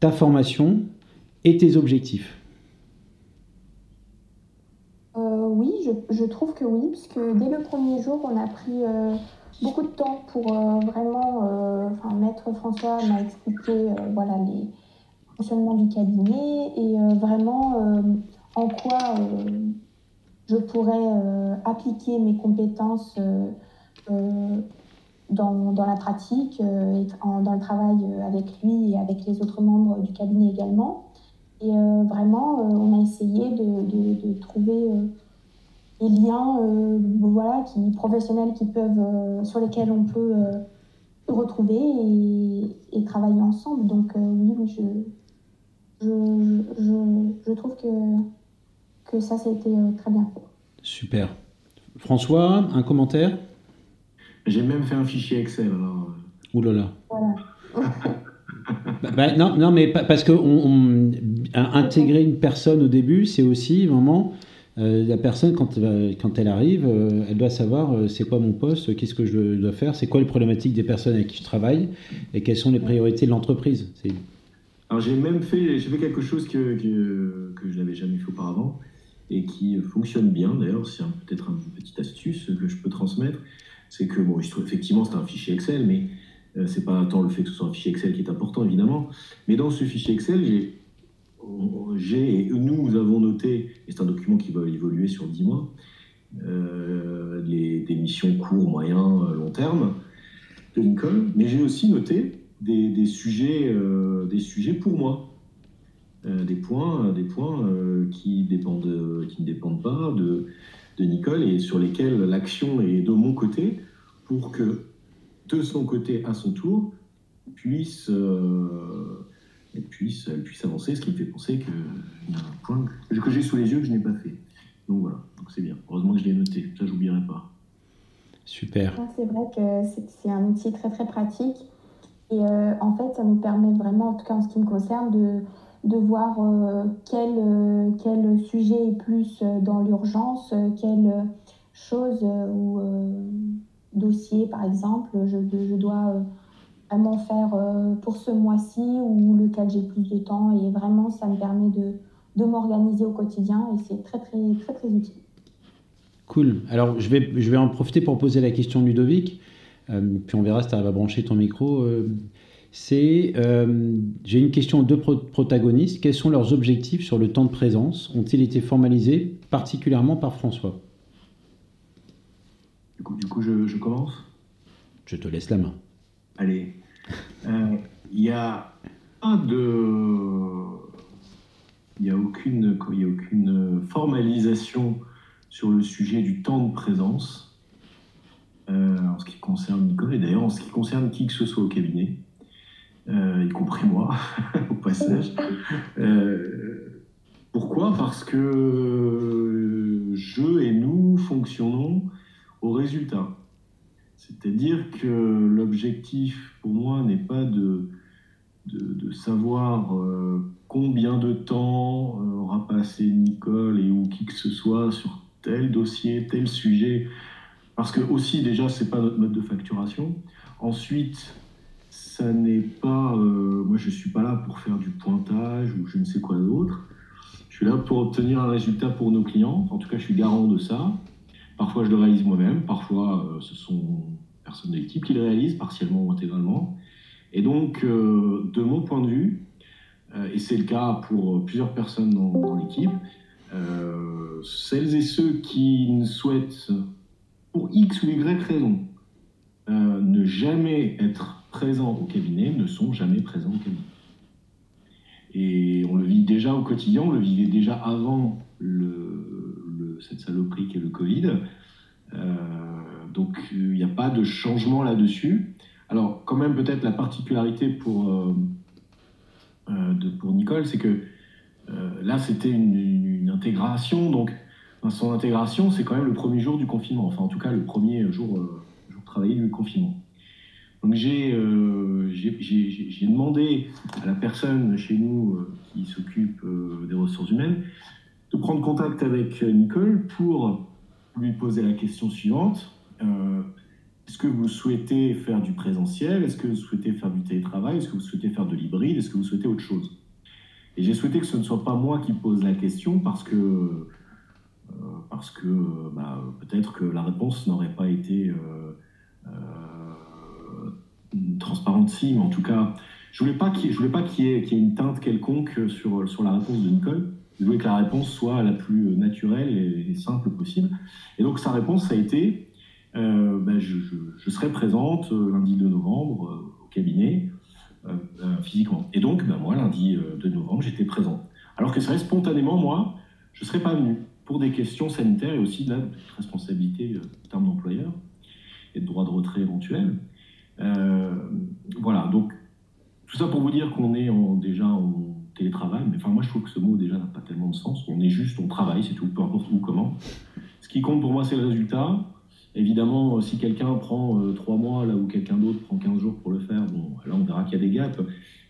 ta formation et tes objectifs? Euh, Oui, je, trouve que oui, puisque dès le premier jour, on a pris euh, beaucoup de temps pour euh, vraiment, enfin, Maître François m'a expliqué les, fonctionnement du cabinet et euh, vraiment euh, en quoi euh, je pourrais appliquer mes compétences dans, la pratique et dans le travail avec lui et avec les autres membres du cabinet également. Et vraiment, on a essayé de, trouver des liens voilà, qui, professionnels qui peuvent, sur lesquels on peut retrouver et, et, travailler ensemble. Donc oui, je, je, je, trouve que, que ça, c'était euh, très bien fait. Super. François, un commentaire? J'ai même fait un fichier Excel. Alors... Ouh là là. Voilà. Bah, bah, non, non, mais parce que on, intégrer une personne au début, c'est aussi vraiment euh, la personne quand, quand elle arrive, euh, elle doit savoir c'est quoi mon poste, qu'est-ce que je dois faire, c'est quoi les problématiques des personnes avec qui je travaille et quelles sont les priorités de l'entreprise. C'est alors j'ai même fait, j'ai quelque chose que, que, je n'avais jamais fait auparavant et qui fonctionne bien d'ailleurs, c'est peut-être une petite astuce que je peux transmettre, c'est que bon, je trouve effectivement c'est un fichier Excel, mais euh, c'est pas tant le fait que ce soit un fichier Excel qui est important évidemment, mais dans ce fichier Excel, j'ai, j'ai nous avons noté, et c'est un document qui va évoluer sur 10 mois, euh, des missions court, moyen, long terme de Lincoln, mais j'ai aussi noté des, sujets, euh, des sujets pour moi. Euh, des points, des points euh, qui, dépendent, qui ne dépendent pas de, de Nicole et sur lesquels l'action est de mon côté pour que de son côté, à son tour, puisse, elle puisse, elle puisse avancer, ce qui me fait penser qu'il y a un point que, j'ai sous les yeux que je n'ai pas fait. Donc voilà, donc c'est bien. Heureusement que je l'ai noté, ça j'oublierai pas. Super. C'est vrai que c'est un outil très très pratique et euh, en fait, ça nous permet vraiment, en tout cas en ce qui me concerne, de, de voir euh, quel, euh, quel sujet est plus dans l'urgence, quelle chose ou dossier, par exemple, je, je dois vraiment faire pour ce mois-ci ou lequel j'ai plus de temps. Et vraiment, ça me permet de, de m'organiser au quotidien et c'est très, très, très, très utile. Cool. Alors, je vais, je vais en profiter pour poser la question Ludovic, puis on verra si tu vas brancher ton micro c'est euh, j'ai une question de protagonistes. Quels sont leurs objectifs sur le temps de présence? Ont-ils été formalisés particulièrement par François? Du coup, du coup je, commence? Je te laisse la main. Allez. Euh, il n'y a pas de. Il n'y a, aucune, a aucune formalisation sur le sujet du temps de présence euh, en ce qui concerne Nicole et d'ailleurs en ce qui concerne qui que ce soit au cabinet. Euh, y compris moi, au passage. Euh, pourquoi? Parce que je et nous fonctionnons au résultat. C'est-à-dire que l'objectif pour moi n'est pas de, savoir euh, combien de temps aura passé Nicole et ou qui que ce soit sur tel dossier, tel sujet. Parce que aussi déjà, c'est pas notre mode de facturation. Ensuite, ça n'est pas. Euh, moi, je ne suis pas là pour faire du pointage ou je ne sais quoi d'autre. Je suis là pour obtenir un résultat pour nos clients. En tout cas, je suis garant de ça. Parfois, je le réalise moi-même. Parfois, euh, ce sont personnes de l'équipe qui le réalisent, partiellement ou intégralement. Et donc, euh, de mon point de vue, et c'est le cas pour plusieurs personnes dans, dans l'équipe, celles et ceux qui souhaitent, pour X ou Y raison, ne jamais être présents au cabinet ne sont jamais présents au cabinet. Et on le vit déjà au quotidien, on le vivait déjà avant cette saloperie qu'est le Covid. Euh, donc il n'y a pas de changement là-dessus. Alors quand même peut-être la particularité pour, euh, euh, pour Nicole, c'est que là c'était une, une, intégration. Donc son intégration, c'est quand même le premier jour du confinement. Enfin en tout cas le premier jour, jour travaillé du confinement. Donc euh, j'ai demandé à la personne chez nous euh, qui s'occupe euh, des ressources humaines de prendre contact avec Nicole pour lui poser la question suivante. Est-ce que vous souhaitez faire du présentiel? Est-ce que vous souhaitez faire du télétravail? Est-ce que vous souhaitez faire de l'hybride? Est-ce que vous souhaitez autre chose? Et j'ai souhaité que ce ne soit pas moi qui pose la question parce que, parce que bah, peut-être que la réponse n'aurait pas été transparente si, mais en tout cas, je voulais pas qu'il, voulais pas qu'il y, ait, une teinte quelconque sur, la réponse de Nicole. Je voulais que la réponse soit la plus naturelle et, simple possible. Et donc sa réponse a été, euh, ben, je, serai présente euh, lundi 2 novembre euh, au cabinet physiquement. Et donc, ben, moi, lundi 2 novembre, j'étais présent. Alors que ça spontanément, moi, je ne serais pas venu pour des questions sanitaires et aussi de la responsabilité en termes d'employeur et de droit de retrait éventuel. Euh, voilà, donc tout ça pour vous dire qu'on est déjà en télétravail, mais enfin moi je trouve que ce mot déjà n'a pas tellement de sens. On est juste, on travaille, c'est tout, peu importe où, comment. Ce qui compte pour moi c'est le résultat. Évidemment, si quelqu'un prend euh, trois mois là où quelqu'un d'autre prend 15 jours pour le faire, bon, là on verra qu'il y a des gaps,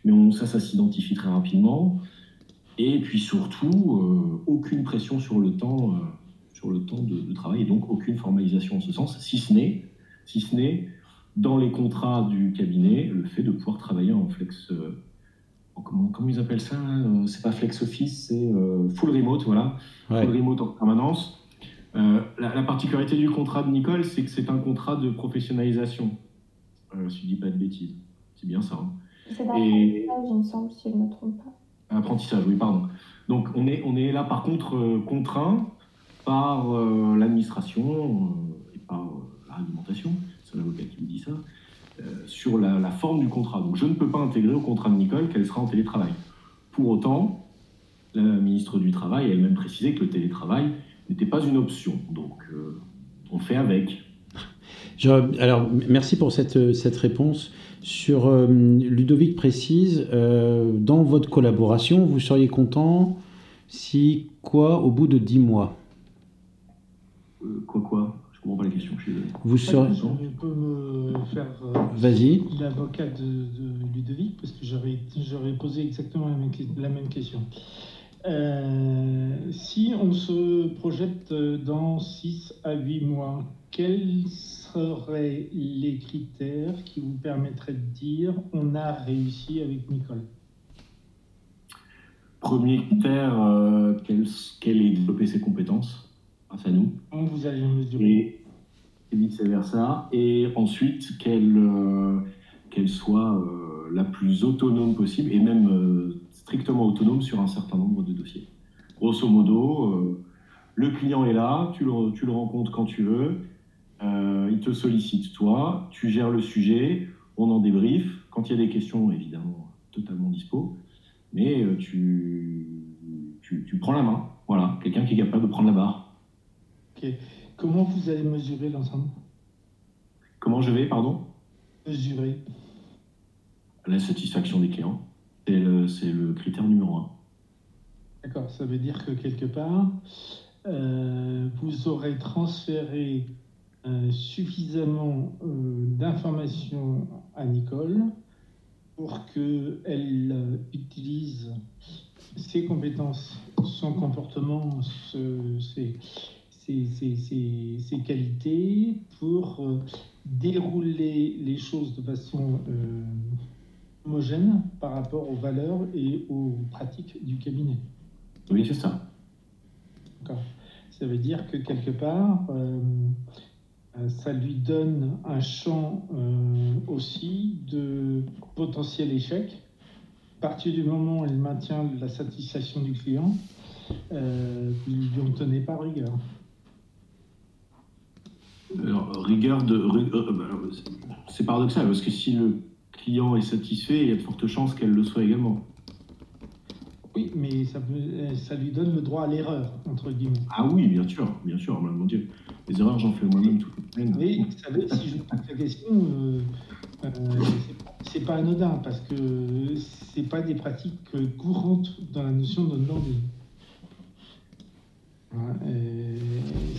mais ça, ça s'identifie très rapidement. Et puis surtout, euh, aucune pression sur le temps, sur le temps de, de, travail, et donc aucune formalisation en ce sens, si ce n'est, si ce n'est dans les contrats du cabinet le fait de pouvoir travailler en flex. Euh, comment, comment, ils appellent ça euh, C'est pas flex office, c'est euh, full remote, voilà. Full remote en permanence. la, particularité du contrat de Nicole, c'est que c'est un contrat de professionnalisation. si je dis pas de bêtises. C'est bien ça. Hein. C'est l'apprentissage, il me semble, si je ne me trompe pas. Apprentissage, oui, pardon. Donc on est, là par contre contraint par l'administration et par la réglementation c'est l'avocat qui me dit ça, euh, sur la, forme du contrat. Donc je ne peux pas intégrer au contrat de Nicole qu'elle sera en télétravail. Pour autant, la ministre du Travail a elle-même précisé que le télétravail n'était pas une option. Donc euh, on fait avec. alors merci pour cette réponse. Sur euh, Ludovic précise, dans votre collaboration, vous seriez content si quoi au bout de 10 mois? Quoi quoi? Je comprends pas la question. Vous serez. Je peux me faire. Euh, Vas-y. L'avocat de, Ludovic, parce que j'aurais posé exactement la même, la même question. Euh, si on se projette dans 6 à 8 mois, quel seraient les critères qui vous permettraient de dire on a réussi avec Nicole Premier critère, euh, qu'elle ait développé ses compétences grâce à nous. vous allez mesurer. Et, vice-versa. Et ensuite, qu'elle euh, soit euh, la plus autonome possible, et même strictement autonome sur un certain nombre de dossiers. Grosso modo, le client est là, tu le, tu le rencontres quand tu veux, il te sollicite toi, tu gères le sujet, on en débrief. Quand il y a des questions, évidemment, totalement dispo mais euh, tu, tu, prends la main. Voilà, quelqu'un qui est capable de prendre la barre. Ok. Comment vous allez mesurer l'ensemble? Comment je vais, pardon? Mesurer. La satisfaction des clients. C'est le, le, critère numéro un. D'accord, ça veut dire que quelque part, euh, vous aurez transféré euh, suffisamment d'informations à Nicole pour qu'elle euh, utilise ses compétences, son comportement, ses, qualités pour euh, dérouler les choses de façon euh, homogène par rapport aux valeurs et aux pratiques du cabinet. Oui, c'est ça. D'accord. Ça veut dire que quelque part, euh, ça lui donne un champ euh, aussi de potentiel échec. À partir du moment où elle maintient la satisfaction du client, euh, vous ne lui en tenez pas rigueur. rigueur de. Bah, c'est paradoxal, parce que si le client est satisfait, il y a de fortes chances qu'elle le soit également. Oui, mais ça, ça lui donne le droit à l'erreur, entre guillemets. Ah oui, bien sûr, bien sûr, mon Dieu. Les erreurs, j'en fais moi-même toutes les semaines. Oui, vous savez, si je pose la question, euh, euh, c'est pas anodin, parce que c'est pas des pratiques courantes dans la notion de onboarding.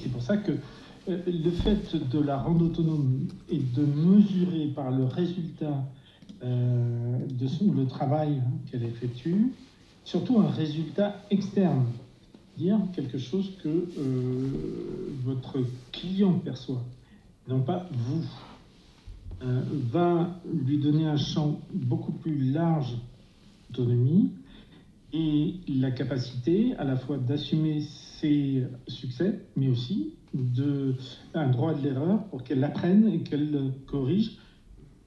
c'est pour ça que euh, le fait de la rendre autonome et de mesurer par le résultat de son, le travail qu'elle effectue, surtout un résultat externe, dire quelque chose que euh, votre client perçoit, non pas vous, euh, va lui donner un champ beaucoup plus large d'autonomie et la capacité à la fois d'assumer ses succès, mais aussi de, un droit de l'erreur pour qu'elle apprenne et qu'elle corrige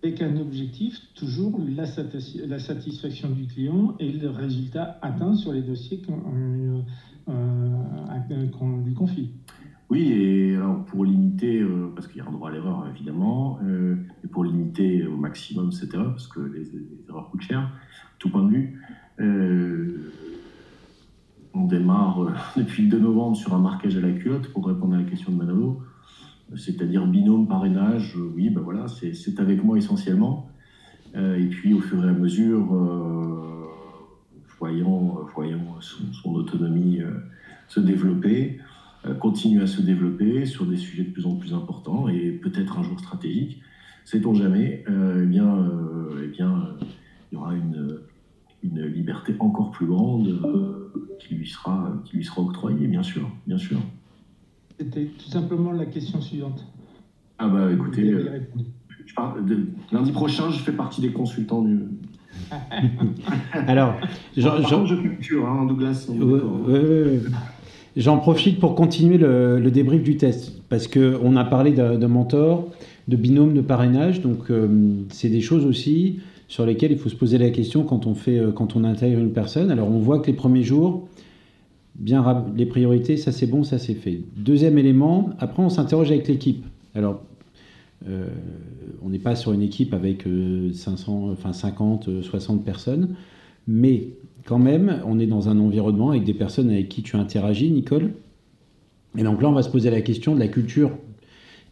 avec un objectif, toujours la, satisfaction du client et le résultat atteint sur les dossiers qu'on euh, euh, lui confie. Oui, et alors pour limiter, euh, parce qu'il y a un droit à l'erreur évidemment, et pour limiter au maximum cette erreur, parce que les, erreurs coûtent cher, tout point de vue, on démarre depuis le 2 novembre sur un marquage à la culotte pour répondre à la question de Manolo c'est-à-dire binôme, parrainage, euh, oui, ben voilà, c'est avec moi essentiellement. Euh, et puis au fur et à mesure, euh, voyant, voyant son, autonomie se développer, continue à se développer sur des sujets de plus en plus importants et peut-être un jour stratégiques, sait-on jamais, eh bien, eh bien, il y aura une, une liberté encore plus grande qui, lui sera, qui lui sera octroyée, bien sûr, bien sûr. C'était tout simplement la question suivante. Ah bah écoutez, euh, lundi prochain, je fais partie des consultants du. Alors, j'en je culture, hein, Douglas. J'en profite pour continuer le, débrief du test parce que on a parlé de, mentor, de binôme, de parrainage, donc euh, c'est des choses aussi sur lesquelles il faut se poser la question quand on fait, euh, quand on intègre une personne. Alors on voit que les premiers jours, bien les priorités, ça c'est bon, ça c'est fait. Deuxième élément, après on s'interroge avec l'équipe. Alors, euh, on n'est pas sur une équipe avec 500, euh, enfin 50, 60 euh, personnes, mais quand même, on est dans un environnement avec des personnes avec qui tu interagis, Nicole. Et donc là, on va se poser la question de la culture.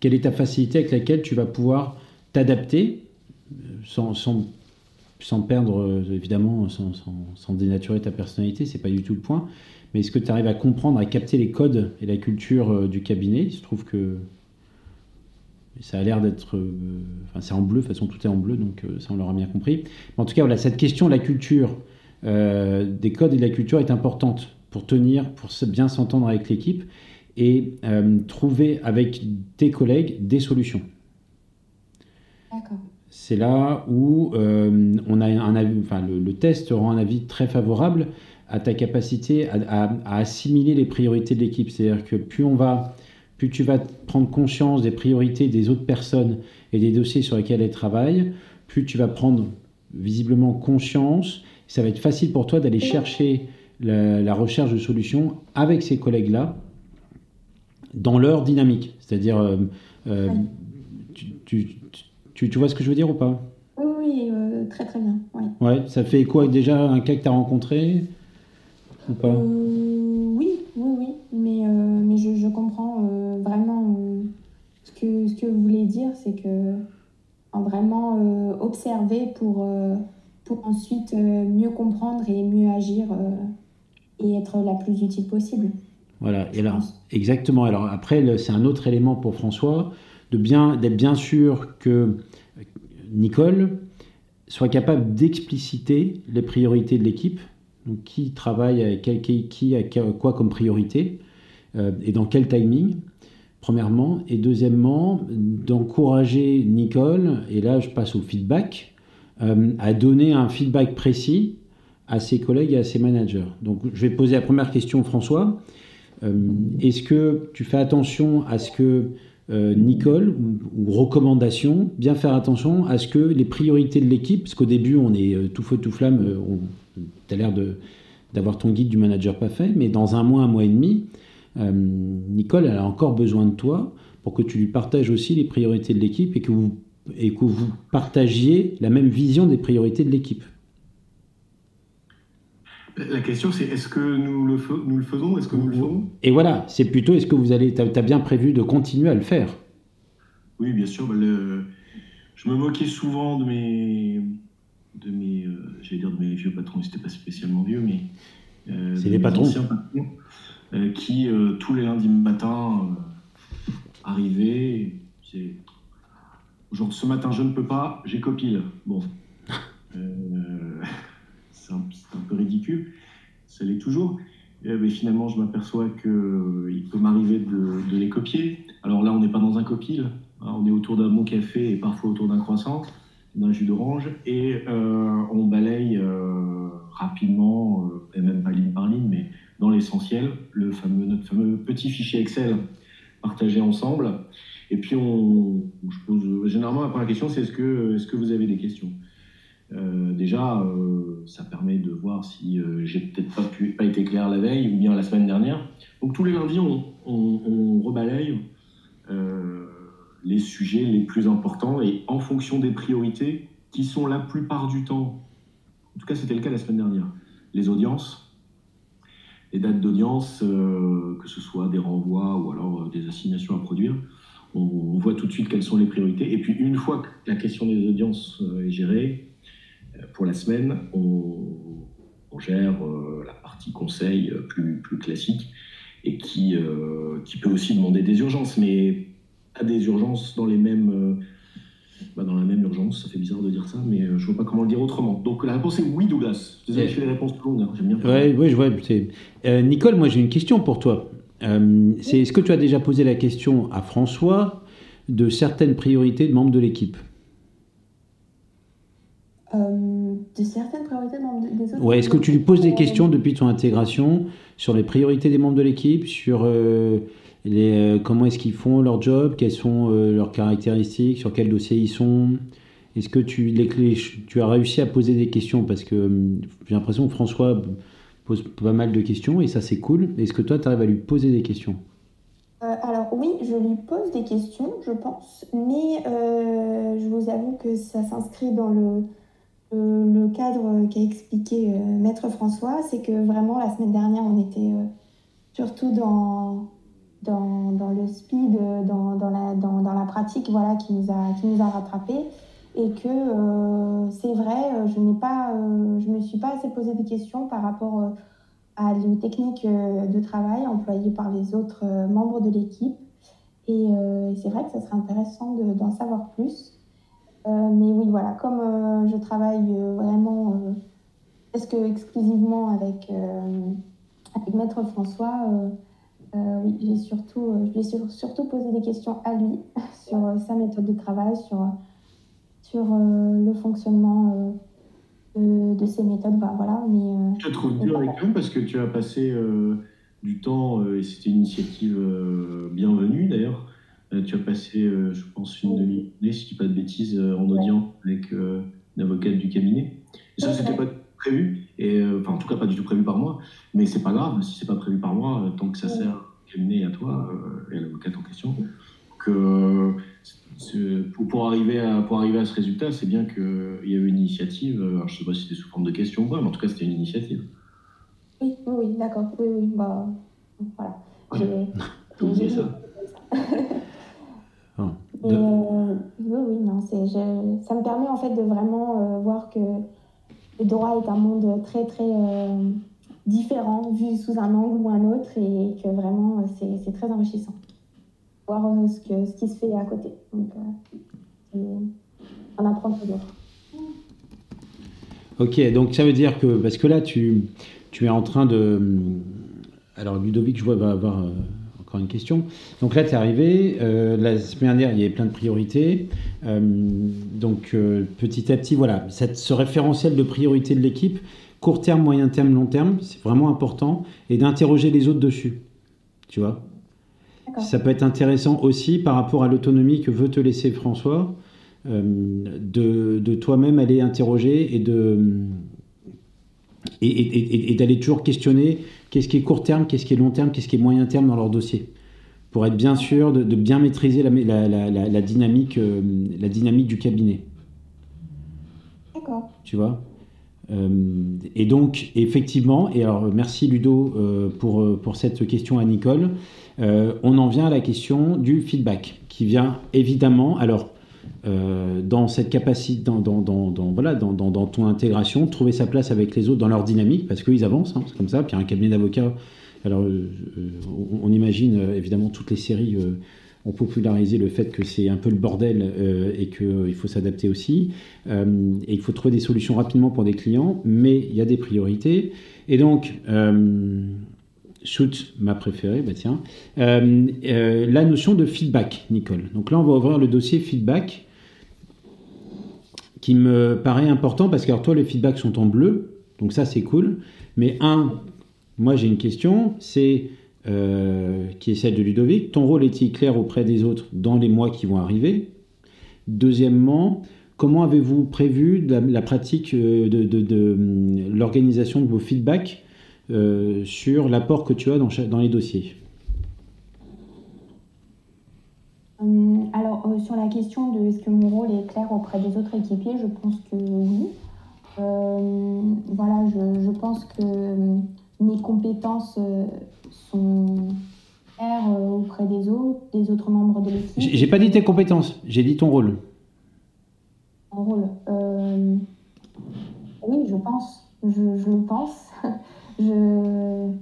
Quelle est ta facilité avec laquelle tu vas pouvoir t'adapter sans, perdre, évidemment, sans, sans, dénaturer ta personnalité, c'est pas du tout le point, mais est-ce que tu arrives à comprendre, à capter les codes et la culture euh, du cabinet? Il se trouve que ça a l'air d'être. Euh, enfin, c'est en bleu, de toute façon, tout est en bleu, donc euh, ça, on l'aura bien compris. Mais en tout cas, voilà, cette question de la culture, des codes et de la culture est importante pour tenir, pour bien s'entendre avec l'équipe et trouver avec tes collègues des solutions. c'est là où on a un avis, enfin, le, test rend un avis très favorable à ta capacité à, assimiler les priorités de l'équipe. C'est-à-dire que plus on va, plus tu vas prendre conscience des priorités des autres personnes et des dossiers sur lesquels elles travaillent, plus tu vas prendre visiblement conscience. Ça va être facile pour toi d'aller chercher la, recherche de solutions avec ces collègues-là dans leur dynamique. C'est-à-dire, euh, euh, tu, tu, vois ce que je veux dire ou pas? Oui, euh, très très bien. Ouais. ça fait quoi déjà un cas que tu as rencontré? Ou pas? Oui, oui, oui. Mais, mais je, je comprends vraiment ce, que, ce que vous voulez dire, c'est que vraiment observer pour, pour ensuite mieux comprendre et mieux agir et être la plus utile possible. Voilà, et là, exactement. Alors après, c'est un autre élément pour François, de bien, d'être bien sûr que Nicole soit capable d'expliciter les priorités de l'équipe, qui travaille avec qui, a quoi comme priorité, euh, et dans quel timing, premièrement, et deuxièmement, d'encourager Nicole, et là je passe au feedback, euh, à donner un feedback précis à ses collègues et à ses managers. Donc je vais poser la première question, François. Euh, est-ce que tu fais attention à ce que Nicole, ou, recommandation, bien faire attention à ce que les priorités de l'équipe, parce qu'au début on est tout feu tout flamme, tu as l'air d'avoir ton guide du manager pas fait, mais dans un mois, un mois et demi, Nicole, elle a encore besoin de toi pour que tu lui partages aussi les priorités de l'équipe et que vous, et que vous partagiez la même vision des priorités de l'équipe. La question, c'est est-ce que nous le, nous le faisons Est-ce que nous le faisons Et voilà, c'est plutôt est-ce que vous allez, tu as, bien prévu de continuer à le faire? Oui, bien sûr. Bah, je me moquais souvent de mes, de mes, euh, dire de mes vieux patrons. Ils n'étaient pas spécialement vieux, mais euh, c'est les patrons. Euh, qui tous les lundis matin arrivaient. Genre ce matin je ne peux pas, j'ai copile. Bon. c'est un, peu ridicule, ça l'est toujours. Mais finalement, je m'aperçois qu'il euh, peut m'arriver de, les copier. Alors là, on n'est pas dans un copil, hein, on est autour d'un bon café et parfois autour d'un croissant, d'un jus d'orange, et euh, on balaye euh, rapidement, et même pas ligne par ligne, mais dans l'essentiel, le fameux, notre fameux petit fichier Excel partagé ensemble. Et puis, on, je pose généralement la première question, c'est est-ce que, -ce que vous avez des questions? Euh, déjà, euh, ça permet de voir si euh, j'ai peut-être pas, pas été clair la veille ou bien la semaine dernière. Donc tous les lundis, on, on, rebalaye les sujets les plus importants et en fonction des priorités qui sont la plupart du temps, en tout cas c'était le cas la semaine dernière, les audiences, les dates d'audience, que ce soit des renvois ou alors des assignations à produire, on, on, voit tout de suite quelles sont les priorités. Et puis une fois que la question des audiences est gérée, pour la semaine, on, gère euh, la partie conseil euh, plus, plus classique et qui, euh, qui peut aussi demander des urgences, mais pas des urgences dans les mêmes. Bah, dans la même urgence, ça fait bizarre de dire ça, mais je ne vois pas comment le dire autrement. Donc la réponse est oui, Douglas. Désolé, je fais les réponses plus longues, hein. j'aime bien. Oui, je vois. Nicole, moi j'ai une question pour toi. c'est est-ce que tu as déjà posé la question à François de certaines priorités de membres de l'équipe? Euh, de certaines priorités des autres? Ouais, est-ce que tu lui poses des questions depuis ton intégration sur les priorités des membres de l'équipe, sur euh, euh, comment est-ce qu'ils font leur job, quelles sont leurs caractéristiques, sur quel dossier ils sont? Est-ce que tu, les, tu as réussi à poser des questions? Parce que j'ai l'impression que François pose pas mal de questions et ça c'est cool. Est-ce que toi tu arrives à lui poser des questions? Alors oui, je lui pose des questions, je pense, mais je vous avoue que ça s'inscrit dans le, cadre qu'a expliqué euh, Maître François, c'est que vraiment la semaine dernière, on était euh, surtout dans, dans, le speed, dans, la, dans, la pratique voilà, qui, nous a, a rattrapés. Et que euh, c'est vrai, je n'ai je me suis pas assez posé des questions par rapport à les techniques de travail employées par les autres membres de l'équipe. Et c'est vrai que ça serait intéressant d'en savoir plus. Euh, mais oui, voilà, comme euh, je travaille euh, vraiment presque exclusivement avec, avec Maître François, oui, j'ai surtout, je lui ai surtout posé des questions à lui sur sa méthode de travail, sur, sur le fonctionnement de, ces méthodes. Bah, voilà, mais, je te trouve dur avec eux parce que tu as passé du temps, et c'était une initiative bienvenue d'ailleurs. tu as passé, je pense, une demi-journée, si je dis pas de bêtises, en audience avec une avocate du cabinet. Et ça, c'était pas prévu, et, enfin, en tout cas, pas du tout prévu par moi, mais c'est pas grave si c'est pas prévu par moi, tant que ça sert au cabinet et à toi et à l'avocate en question. Que pour, pour, arriver à, pour arriver à ce résultat, c'est bien qu'il y a eu une initiative. Alors, je ne sais pas si c'était sous forme de question ou pas, mais en tout cas, c'était une initiative. Oui, oui, d'accord. Oui, oui, bah, voilà. J'ai ça. oh, euh, oui, oui, non, je, ça me permet en fait de vraiment euh, voir que le droit est un monde très, très euh, différent, vu sous un angle ou un autre, et que vraiment, c'est très enrichissant voir euh, ce, que, ce qui se fait à côté. Donc, euh, on apprend toujours. Ok, donc ça veut dire que, parce que là, tu, tu es en train de... Alors Ludovic, je vois, va avoir euh, encore une question. Donc là, tu es arrivé, la semaine dernière, il y avait plein de priorités. donc petit à petit, voilà, cette, ce référentiel de priorité de l'équipe, court terme, moyen terme, long terme, c'est vraiment important, et d'interroger les autres dessus. Tu vois ça peut être intéressant aussi par rapport à l'autonomie que veut te laisser François, euh, de, toi-même aller interroger et de et, d'aller toujours questionner qu'est-ce qui est court terme, qu'est-ce qui est long terme, qu'est-ce qui est moyen terme dans leur dossier, pour être bien sûr de, bien maîtriser la, la, dynamique, euh, la dynamique du cabinet. D'accord. Tu vois? Euh, et donc, effectivement, et alors merci Ludo pour, pour cette question à Nicole. Euh, on en vient à la question du feedback, qui vient évidemment, alors, euh, dans cette capacité, dans, ton intégration, trouver sa place avec les autres dans leur dynamique, parce qu'ils avancent, hein, c'est comme ça. Puis un cabinet d'avocats, alors euh, on, imagine évidemment toutes les séries ont popularisé le fait que c'est un peu le bordel et qu'il faut s'adapter aussi. et il faut trouver des solutions rapidement pour des clients, mais il y a des priorités. Et donc, Shoot, ma préférée, bah tiens. Euh, euh, la notion de feedback, Nicole. Donc là, on va ouvrir le dossier feedback qui me paraît important parce que alors, toi, les feedbacks sont en bleu, donc ça, c'est cool. Mais un, moi, j'ai une question, c'est euh, qui est celle de Ludovic. Ton rôle est-il clair auprès des autres dans les mois qui vont arriver? Deuxièmement, comment avez-vous prévu la, pratique de, de l'organisation de vos feedbacks euh, sur l'apport que tu as dans, dans les dossiers? Euh, Alors, euh, sur la question de est-ce que mon rôle est clair auprès des autres équipiers, je pense que oui. voilà, je, pense que mes compétences sont claires auprès des autres, des autres membres de l'équipe. J'ai pas dit tes compétences, j'ai dit ton rôle. Mon rôle Oui, je pense. Je, je le pense. je,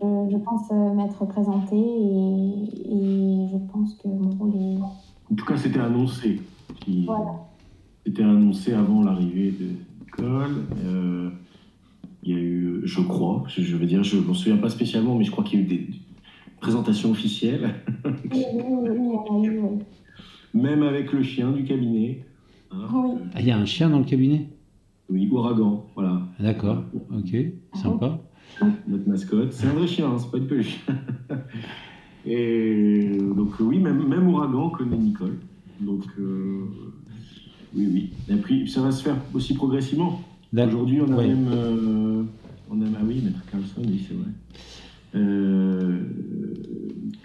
je, pense m'être présentée et, je pense que mon rôle est. En tout cas, c'était annoncé. Voilà. C'était annoncé avant l'arrivée de l'école. Euh, il y a eu, je crois, je, veux dire, je ne m'en souviens pas spécialement, mais je crois qu'il y a eu des présentations officielles. Oui, oui, oui, oui, Même avec le chien du cabinet. Hein. Ah, il y a un chien dans le cabinet? Oui, ouragan, voilà. D'accord, ok, sympa. Notre mascotte, c'est un vrai chien, hein, c'est pas une peluche. Et donc oui, même, même ouragan connaît Nicole. Donc euh, oui, oui. Et puis ça va se faire aussi progressivement. Aujourd'hui, on a même, euh, on a, ah oui, Maître Carlson, oui, c'est vrai. Euh,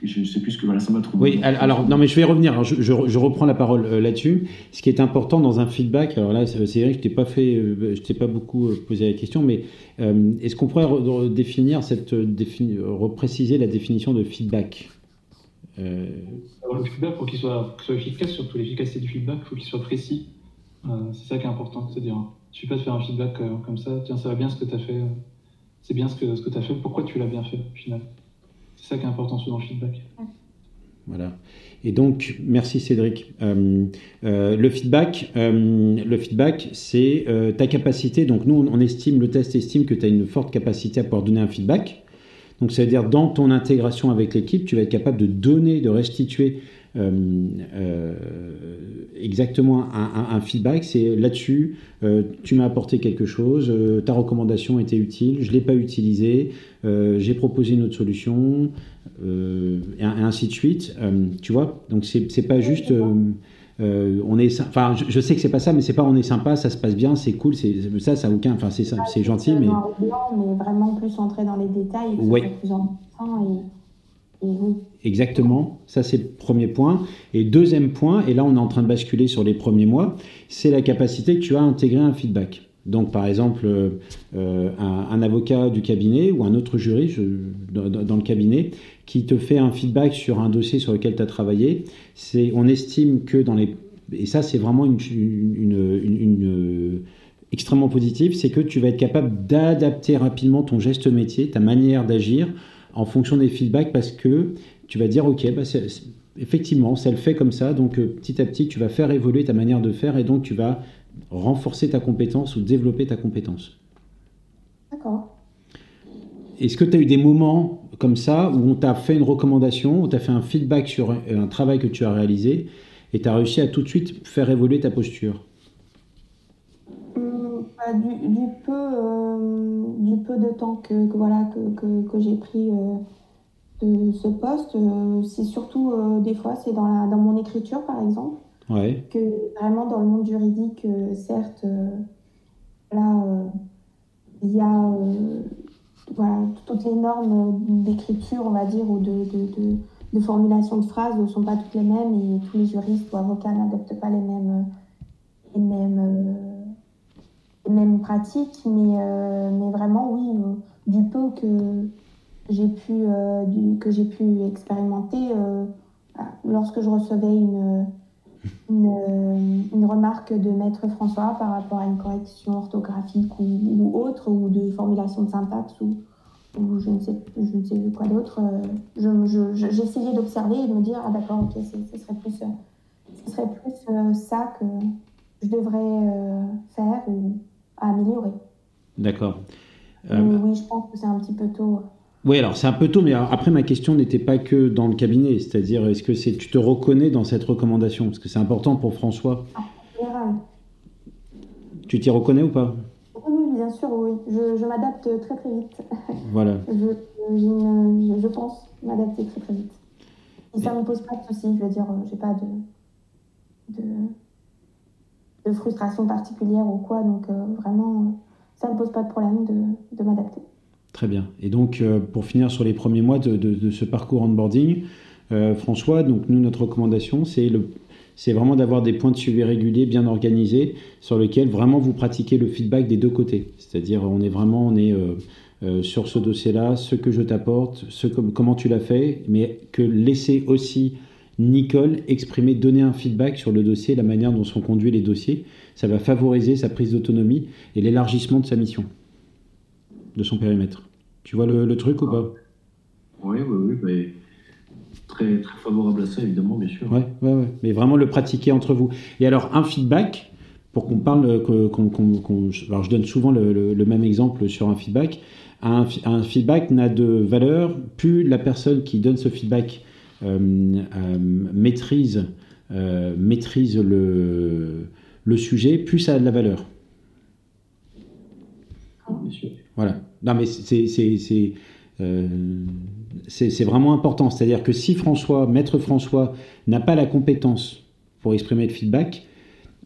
je ne sais plus ce que m'a trouvé. Oui, alors non, mais je vais revenir. je, je, reprends la parole euh, là-dessus. Ce qui est important dans un feedback, alors là, c'est vrai que je t'ai pas fait, euh, je t'ai pas beaucoup posé la question, mais est-ce qu'on pourrait définir cette, repréciser la définition de feedback? Le feedback, pour qu'il soit, soit, efficace, surtout l'efficacité du feedback, il faut qu'il soit précis. c'est ça qui est important, c'est-à-dire, je ne suis pas de faire un feedback comme ça. Tiens, ça va bien ce que tu as fait c'est bien ce que, ce que tu as fait, pourquoi tu l'as bien fait au final? C'est ça qui est important souvent le feedback. Voilà. Et donc, merci Cédric. Euh, euh, le feedback, euh, le feedback, c'est ta capacité. Donc, nous, on estime, le test estime que tu as une forte capacité à pouvoir donner un feedback. Donc, ça veut dire dans ton intégration avec l'équipe, tu vas être capable de donner, de restituer exactement un, feedback, c'est là-dessus, euh, tu m'as apporté quelque chose, ta recommandation était utile, je ne l'ai pas utilisée, j'ai proposé une autre solution, et, ainsi de suite. tu vois Donc c'est pas juste. on est, enfin, je, sais que c'est pas ça, mais c'est pas on est sympa, ça se passe bien, c'est cool, c'est ça, ça a aucun, enfin c'est c'est gentil, mais. mais vraiment plus entrer dans les détails, plus et Exactement, ça c'est le premier point. Et deuxième point, et là on est en train de basculer sur les premiers mois, c'est la capacité que tu as à intégrer un feedback. Donc par exemple, euh, un, avocat du cabinet ou un autre jury dans, le cabinet qui te fait un feedback sur un dossier sur lequel tu as travaillé, c'est, on estime que dans les... Et ça c'est vraiment une, une extrêmement positive, c'est que tu vas être capable d'adapter rapidement ton geste métier, ta manière d'agir en fonction des feedbacks parce que tu vas dire, OK, bah effectivement, ça le fait comme ça, donc euh, petit à petit, tu vas faire évoluer ta manière de faire et donc tu vas renforcer ta compétence ou développer ta compétence. D'accord. Est-ce que tu as eu des moments comme ça où on t'a fait une recommandation, où tu as fait un feedback sur un travail que tu as réalisé et tu as réussi à tout de suite faire évoluer ta posture? Du, peu, euh, du peu de temps que, voilà, que, que, j'ai pris euh, de ce poste, euh, c'est surtout des fois, c'est dans, la, dans mon écriture par exemple, que vraiment dans le monde juridique, certes, là, il y a voilà, toutes les normes d'écriture, on va dire, ou de, de, de, formulation de phrases ne sont pas toutes les mêmes et tous les juristes ou avocats n'adoptent pas les mêmes, les mêmes même pratique, mais, euh, mais vraiment, oui, euh, du peu que j'ai pu, euh, pu expérimenter, lorsque je recevais une, une, remarque de maître François par rapport à une correction orthographique ou, autre, ou de formulation de syntaxe, ou, ou je, ne sais, je ne sais quoi d'autre, j'essayais d'observer et de me dire, ah d'accord, ok, ce serait plus, ce serait plus ça que je devrais faire. Ou, à améliorer. D'accord. Euh, oui, je pense que c'est un petit peu tôt. Oui, alors c'est un peu tôt, mais après ma question n'était pas que dans le cabinet, c'est-à-dire est-ce que c'est, tu te reconnais dans cette recommandation? Parce que c'est important pour François. En général. Tu t'y reconnais ou pas? Oui, bien sûr, oui. Je, m'adapte très très vite. Voilà. je, je, pense m'adapter très très vite. Et ça ne me pose pas de soucis, je veux dire, j'ai pas de, de de frustration particulière ou quoi. Donc euh, vraiment, ça ne pose pas de problème de, m'adapter. Très bien. Et donc, euh, pour finir sur les premiers mois de, ce parcours onboarding, euh, François, donc nous, notre recommandation, c'est le c'est vraiment d'avoir des points de suivi réguliers, bien organisés, sur lesquels vraiment vous pratiquez le feedback des deux côtés. C'est-à-dire, on est vraiment, on est sur ce dossier-là, ce que je t'apporte, ce, comment tu l'as fait, mais que laisser aussi Nicole exprimer, donner un feedback sur le dossier, la manière dont sont conduits les dossiers. Ça va favoriser sa prise d'autonomie et l'élargissement de sa mission, de son périmètre. Tu vois le, truc ou pas? Oui, oui, oui. Mais très, très favorable à ça, évidemment, bien sûr. Oui, ouais, ouais. Mais vraiment le pratiquer entre vous. Et alors, un feedback, pour qu'on parle, qu'on, alors je donne souvent le, même exemple sur un feedback. Un, un feedback n'a de valeur plus la personne qui donne ce feedback euh, euh, maîtrise, euh, maîtrise le, le sujet, plus ça a de la valeur. Voilà. Non, mais c'est c'est vraiment important. C'est-à-dire que si François, maître François, n'a pas la compétence pour exprimer le feedback,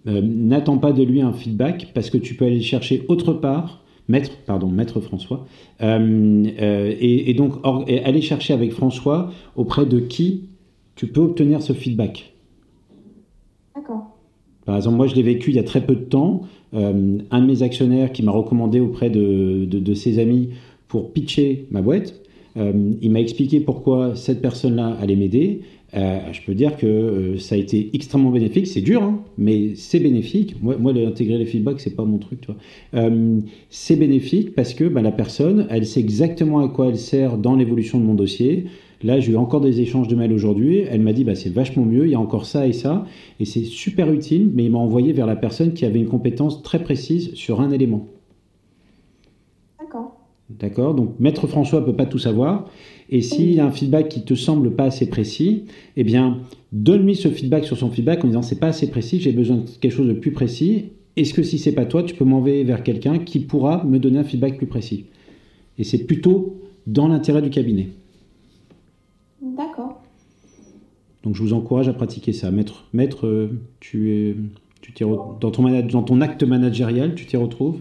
n'attends pas de lui un feedback parce que tu peux aller chercher autre part maître, pardon, maître François, euh, euh, et, donc aller chercher avec François auprès de qui tu peux obtenir ce feedback? D'accord. Par exemple, moi je l'ai vécu il y a très peu de temps. Euh, un de mes actionnaires qui m'a recommandé auprès de, de, ses amis pour pitcher ma boîte, il m'a expliqué pourquoi cette personne-là allait m'aider. Euh, je peux dire que euh, ça a été extrêmement bénéfique. C'est dur, hein, mais c'est bénéfique. Moi, moi intégrer les feedbacks, c'est pas mon truc. Tu. Euh, c'est bénéfique parce que bah, la personne, elle sait exactement à quoi elle sert dans l'évolution de mon dossier. Là, j'ai eu encore des échanges de mails aujourd'hui. Elle m'a dit, bah, c'est vachement mieux, il y a encore ça et ça. Et c'est super utile, mais il m'a envoyé vers la personne qui avait une compétence très précise sur un élément. D'accord? Donc, Maître François ne peut pas tout savoir. Et s'il y a un feedback qui te semble pas assez précis, eh bien, donne-lui ce feedback sur son feedback en disant c'est pas assez précis, j'ai besoin de quelque chose de plus précis. Est-ce que si c'est pas toi, tu peux m'envoyer vers quelqu'un qui pourra me donner un feedback plus précis? Et c'est plutôt dans l'intérêt du cabinet. D'accord. Donc je vous encourage à pratiquer ça. Maître, maître euh, tu es, tu dans, ton dans ton acte managérial, tu t'y retrouves?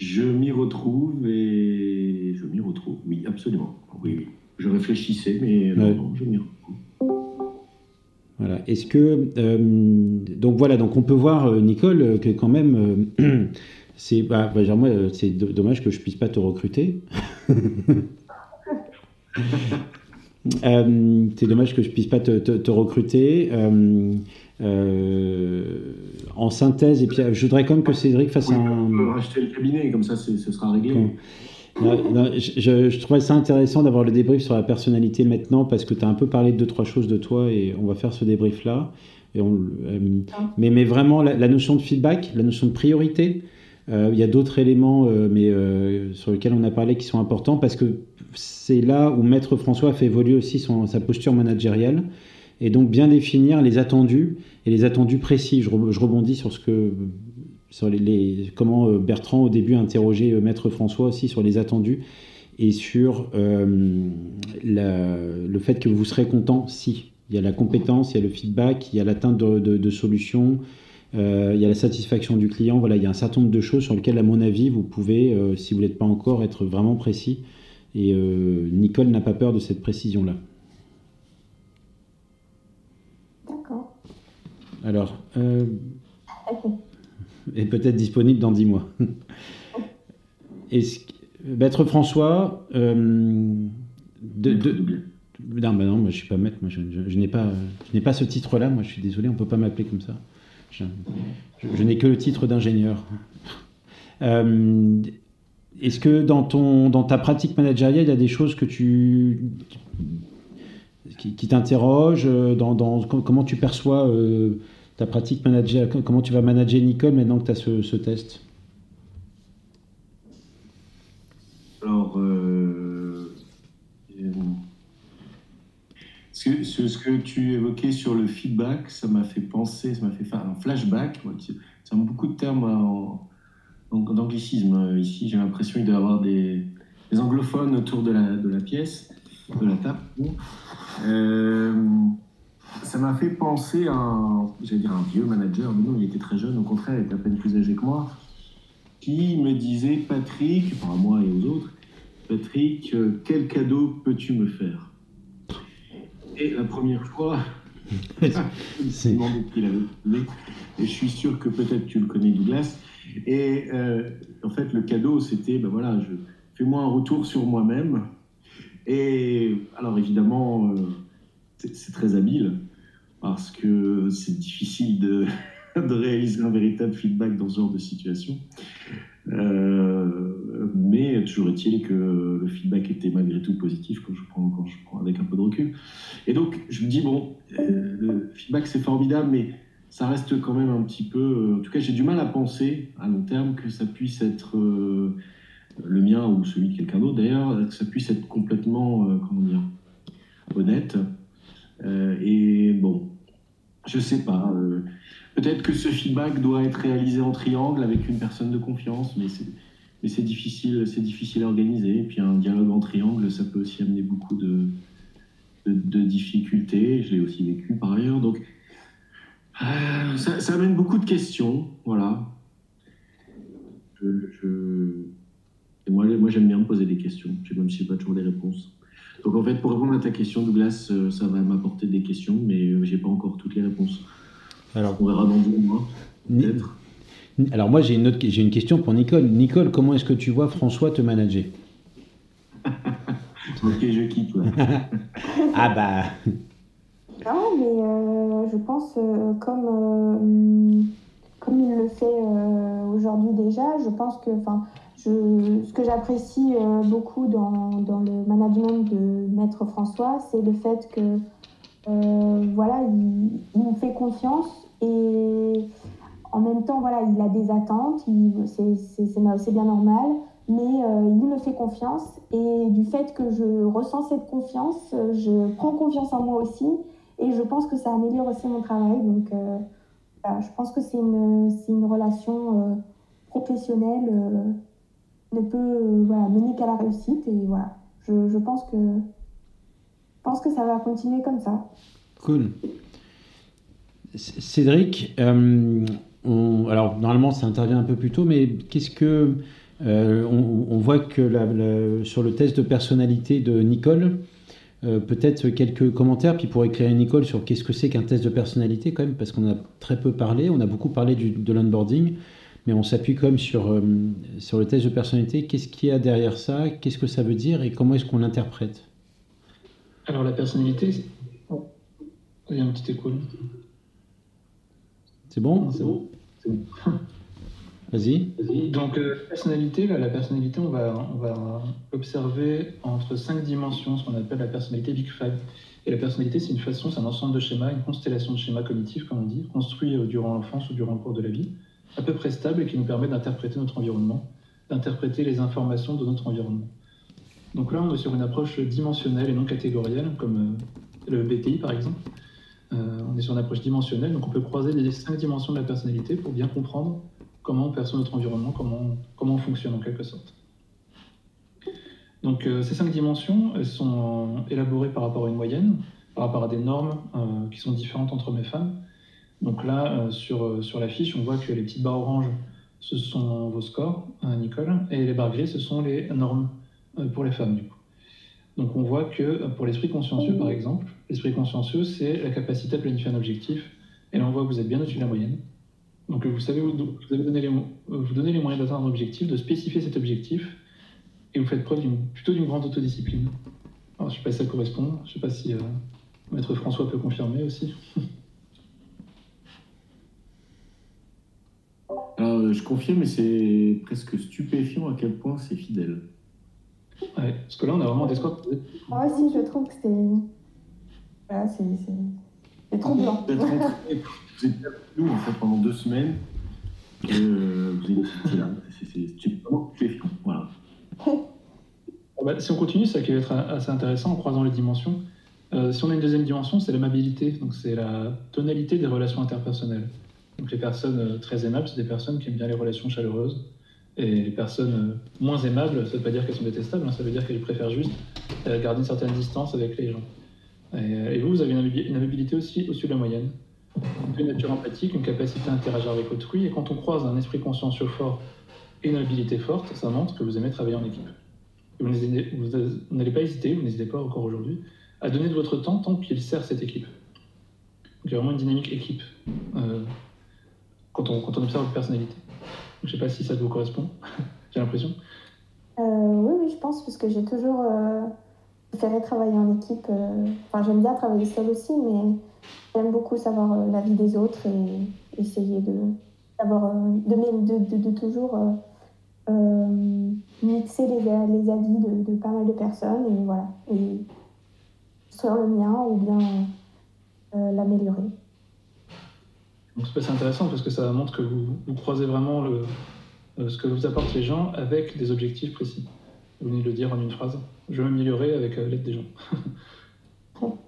Je m'y retrouve et je m'y retrouve, oui, absolument. Oui, oui. Je réfléchissais, mais non, je m'y retrouve. Voilà. Est-ce que euh, donc voilà, donc on peut voir euh, Nicole que quand même c'est bah, bah moi c'est dommage que je puisse pas te recruter. Euh, c'est dommage que je puisse pas te, recruter. Euh, euh, en synthèse, et puis je voudrais quand même que Cédric fasse un. On peut racheter le cabinet, comme ça ce sera réglé. je, je, trouvais ça intéressant d'avoir le débrief sur la personnalité maintenant parce que tu as un peu parlé de deux, trois choses de toi et on va faire ce débrief-là. Et on, ah. mais, mais vraiment, la, notion de feedback, la notion de priorité, il y a d'autres éléments mais, sur lesquels on a parlé qui sont importants parce que c'est là où Maître François a fait évoluer aussi sa posture managériale et donc bien définir les attendus et les attendus précis. Je, rebondis sur ce que sur les, comment euh, Bertrand au début a interrogé euh, Maître François aussi sur les attendus et sur euh, le fait que vous serez content si il y a la compétence, il y a le feedback, il y a l'atteinte de, solutions, il y a la satisfaction du client. Voilà, il y a un certain nombre de choses sur lesquelles, à mon avis, vous pouvez, si vous n'êtes pas encore, être vraiment précis et Nicole n'a pas peur de cette précision-là. Alors, euh, est peut-être disponible dans 10 mois. Est-ce Maître François, euh, de, non, bah non, moi, je suis pas maître, moi, je, n'ai pas, je n'ai pas ce titre-là, moi je suis désolé, on peut pas m'appeler comme ça. Je, je n'ai que le titre d'ingénieur. Euh, est-ce que dans, ton, dans ta pratique managériale, il y a des choses que tu, qui, t'interrogent euh, dans, comment tu perçois euh, ta pratique managériale Comment tu vas manager Nicole maintenant que tu as ce, test? Alors, euh, ce, que tu évoquais sur le feedback, ça m'a fait penser, ça m'a fait faire un flashback. Ça beaucoup de termes en donc d'anglicisme. Ici, j'ai l'impression qu'il doit y avoir des, anglophones autour de la pièce, de la table. Euh, ça m'a fait penser à un, j'allais dire un vieux manager, mais non, il était très jeune, au contraire, il était à peine plus âgé que moi, qui me disait Patrick, enfin à moi et aux autres, Patrick, euh, quel cadeau peux-tu me faire? Et la première fois, suis demandé qui l'avait et je suis sûr que peut-être tu le connais, Douglas. Et euh, en fait, le cadeau, c'était, ben voilà, je, fais-moi un retour sur moi-même. Et alors évidemment, euh, c'est, très habile parce que c'est difficile de, réaliser un véritable feedback dans ce genre de situation. Euh, mais toujours est-il que le feedback était malgré tout positif quand je prends, avec un peu de recul. Et donc, je me dis, bon, le feedback c'est formidable, mais ça reste quand même un petit peu. Euh, en tout cas, j'ai du mal à penser à long terme que ça puisse être euh, le mien ou celui de quelqu'un d'autre d'ailleurs, que ça puisse être complètement, euh, comment dire, honnête. et bon, je sais pas. Peut-être que ce feedback doit être réalisé en triangle avec une personne de confiance, mais c'est difficile, difficile à organiser. Et puis un dialogue en triangle, ça peut aussi amener beaucoup de, difficultés. Je l'ai aussi vécu par ailleurs. Donc euh, ça, amène beaucoup de questions, voilà. Moi, moi j'aime bien me poser des questions, même si je n'ai pas toujours des réponses. Donc en fait, pour répondre à ta question, Douglas, euh, ça va m'apporter des questions, mais euh, j'ai pas encore toutes les réponses. Alors, on verra dans deux mois, peut-être. Alors moi, j'ai une, autre, j'ai une question pour Nicole. Nicole, comment est-ce que tu vois François te manager? Ok, je quitte. ah bah... Non, mais euh, je pense euh, comme, euh, comme il le fait aujourd'hui déjà, je pense que je, ce que j'apprécie beaucoup dans, le management de Maître François, c'est le fait que voilà, il, il, fait confiance et en même temps, voilà, il a des attentes, c'est bien normal, mais il me fait confiance. Et du fait que je ressens cette confiance, je prends confiance en moi aussi. Et je pense que ça améliore aussi mon travail. Donc, je pense que c'est une, relation professionnelle ne peut voilà, mener qu'à la réussite. Et voilà, je, je pense que pense que ça va continuer comme ça. Cool. Cédric, euh, alors normalement ça intervient un peu plus tôt, mais qu'est-ce que euh, on, voit que sur le test de personnalité de Nicole, euh, peut-être quelques commentaires, puis pour éclairer Nicole sur qu'est-ce que c'est qu'un test de personnalité quand même, parce qu'on a très peu parlé, on a beaucoup parlé du, de l'onboarding, mais on s'appuie quand même sur, sur le test de personnalité. Qu'est-ce qu'il y a derrière ça? Qu'est-ce que ça veut dire? Et comment est-ce qu'on l'interprète? Alors la personnalité, il y a un petit écho. C'est bon? C'est bon. Vas-y. Donc, euh, personnalité, là, la personnalité, on va, on va observer entre cinq dimensions, ce qu'on appelle la personnalité Big Five. Et la personnalité, c'est une façon, c'est un ensemble de schémas, une constellation de schémas cognitifs, comme on dit, construits euh, durant l'enfance ou durant le cours de la vie, à peu près stable et qui nous permet d'interpréter notre environnement, d'interpréter les informations de notre environnement. Donc là, on est sur une approche dimensionnelle et non catégorielle, comme euh, le BTI par exemple. Euh, on est sur une approche dimensionnelle, donc on peut croiser les cinq dimensions de la personnalité pour bien comprendre comment on perçoit notre environnement, comment, comment on fonctionne en quelque sorte. Donc euh, ces cinq dimensions, elles sont élaborées par rapport à une moyenne, par rapport à des normes qui sont différentes entre hommes et femmes. Donc là, sur, sur la fiche, on voit que les petites barres oranges, ce sont vos scores, Nicole, et les barres grises, ce sont les normes pour les femmes, du coup. Donc on voit que pour l'esprit consciencieux, par exemple, l'esprit consciencieux, c'est la capacité à planifier un objectif. Et là, on voit que vous êtes bien au-dessus de la moyenne. Donc vous savez, vous, vous donnez les moyens d'atteindre un objectif, de spécifier cet objectif, et vous faites preuve plutôt d'une grande autodiscipline. Alors, je ne sais pas si ça correspond, je ne sais pas si euh, Maître François peut confirmer aussi. Alors, je confirme, mais c'est presque stupéfiant à quel point c'est fidèle. Ouais, parce que là, on a vraiment des scores. Moi aussi, je trouve que c'est. Voilà, c'est. C'est troublant. Vous êtes vous êtes nous, en fait, pendant deux semaines. Et, euh, vous êtes là. C'est vraiment Voilà. Ah bah, si on continue, ça qui va être assez intéressant en croisant les dimensions. Euh, si on a une deuxième dimension, c'est l'amabilité. Donc, c'est la tonalité des relations interpersonnelles. Donc, les personnes euh, très aimables, c'est des personnes qui aiment bien les relations chaleureuses. Et les personnes euh, moins aimables, ça ne veut pas dire qu'elles sont détestables, hein, ça veut dire qu'elles préfèrent juste euh, garder une certaine distance avec les gens. Et, vous, vous avez une amabilité aussi au-dessus de la moyenne. Une nature empathique, une capacité à interagir avec autrui, et quand on croise un esprit consciencieux fort et une habilité forte, ça montre que vous aimez travailler en équipe. vous n'allez pas hésiter, vous n'hésitez pas encore aujourd'hui, à donner de votre temps tant qu'il sert cette équipe. Donc il y a vraiment une dynamique équipe quand, on, quand on observe votre personnalité. Je ne sais pas si ça vous correspond, j'ai l'impression. Euh, oui, oui, je pense, parce que j'ai toujours euh, préféré travailler en équipe. Euh, enfin, j'aime bien travailler seul aussi, mais j'aime beaucoup savoir la vie des autres et essayer de, de, de, toujours mixer les, avis de, pas mal de personnes et voilà. Et sur le mien ou bien l'améliorer. Donc c'est intéressant parce que ça montre que vous, vous croisez vraiment le, euh, ce que vous apportent les gens avec des objectifs précis. Vous venez de le dire en une phrase. Je vais m'améliorer avec euh, l'aide des gens.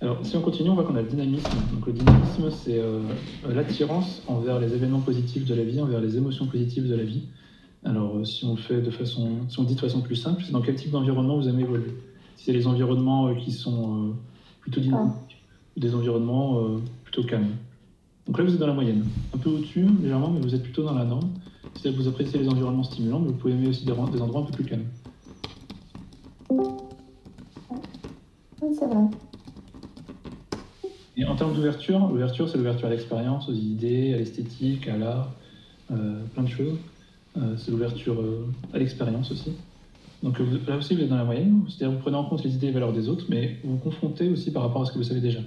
Alors, si on continue, on voit qu'on a le dynamisme. Donc, le dynamisme, c'est euh, l'attirance envers les événements positifs de la vie, envers les émotions positives de la vie. Alors, si on le fait de façon, si on dit de façon plus simple, c'est dans quel type d'environnement vous aimez évoluer? Si c'est les environnements qui sont plutôt dynamiques, ou des environnements plutôt calme. Donc là, vous êtes dans la moyenne. Un peu au-dessus, légèrement, mais vous êtes plutôt dans la norme. C'est-à-dire que vous appréciez les environnements stimulants, mais vous pouvez aimer aussi des, endroits un peu plus calmes. Oui, c'est vrai. Et en termes d'ouverture, l'ouverture, c'est l'ouverture à l'expérience, aux idées, à l'esthétique, à l'art, euh, plein de choses. Euh, c'est l'ouverture euh, à l'expérience aussi. Donc là aussi, vous êtes dans la moyenne, c'est-à-dire que vous prenez en compte les idées et valeurs des autres, mais vous vous confrontez aussi par rapport à ce que vous savez déjà.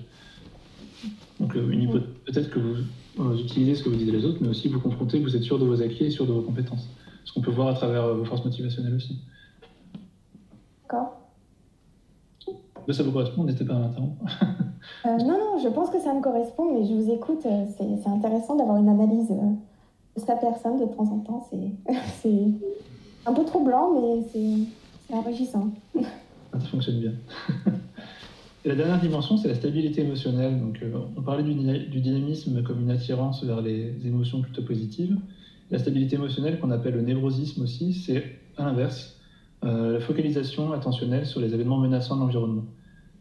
Donc euh, peut-être que vous, utilisez ce que vous dites les autres, mais aussi vous confrontez, vous êtes sûr de vos acquis et sûr de vos compétences. Ce qu'on peut voir à travers euh, vos forces motivationnelles aussi. D'accord. Ça vous correspond, n'hésitez pas à m'interrompre. non, non, je pense que ça me correspond, mais je vous écoute. c'est intéressant d'avoir une analyse de sa personne de temps en temps. C'est un peu troublant, mais c'est enrichissant. Ça fonctionne bien. Et la dernière dimension, c'est la stabilité émotionnelle. Donc, euh, on parlait du, dynamisme comme une attirance vers les émotions plutôt positives. La stabilité émotionnelle, qu'on appelle le névrosisme aussi, c'est à l'inverse, euh, la focalisation attentionnelle sur les événements menaçants de l'environnement.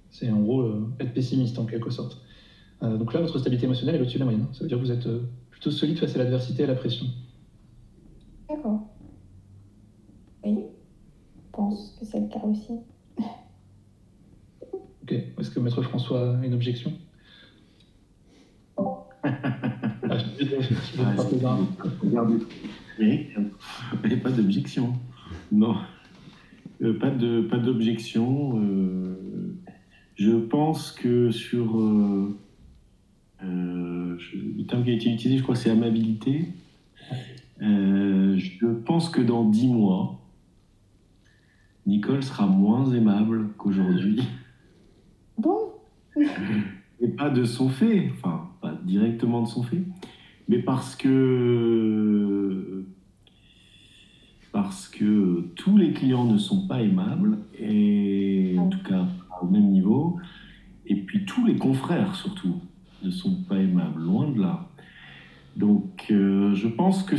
C'est en gros euh, être pessimiste en quelque sorte. donc là, votre stabilité émotionnelle est au-dessus de la moyenne. Ça veut dire que vous êtes plutôt solide face à l'adversité et à la pression. D'accord. Oui, je pense que c'est le cas aussi. Est-ce que Maître François a une objection? Ah, pas d'objection. Non. Euh, pas de pas d'objection. Euh, je pense que sur euh, le terme qui a été utilisé, je crois que c'est amabilité. je pense que dans dix mois, Nicole sera moins aimable qu'aujourd'hui. Bon. Et pas de son fait, enfin, pas directement de son fait, mais parce que. Parce que tous les clients ne sont pas aimables, et en tout cas au même niveau, et puis tous les confrères surtout ne sont pas aimables, loin de là. Donc euh, je pense que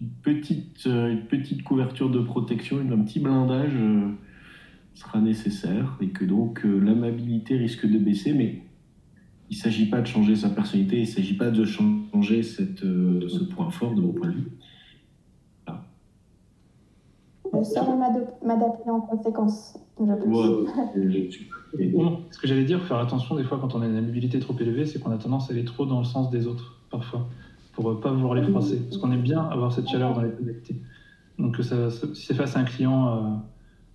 une petite, euh, une petite couverture de protection, un petit blindage. Euh, sera nécessaire et que donc euh, l'amabilité risque de baisser, mais il ne s'agit pas de changer sa personnalité, il ne s'agit pas de changer cette, euh, ce point fort de mon point de vue. Je saurais m'adapter en conséquence. Ce que j'allais dire, faire attention des fois quand on a une amabilité trop élevée, c'est qu'on a tendance à aller trop dans le sens des autres, parfois, pour ne pas vouloir les froisser. Parce qu'on aime bien avoir cette chaleur dans les tonalités. Donc ça, si c'est face à un client... Euh,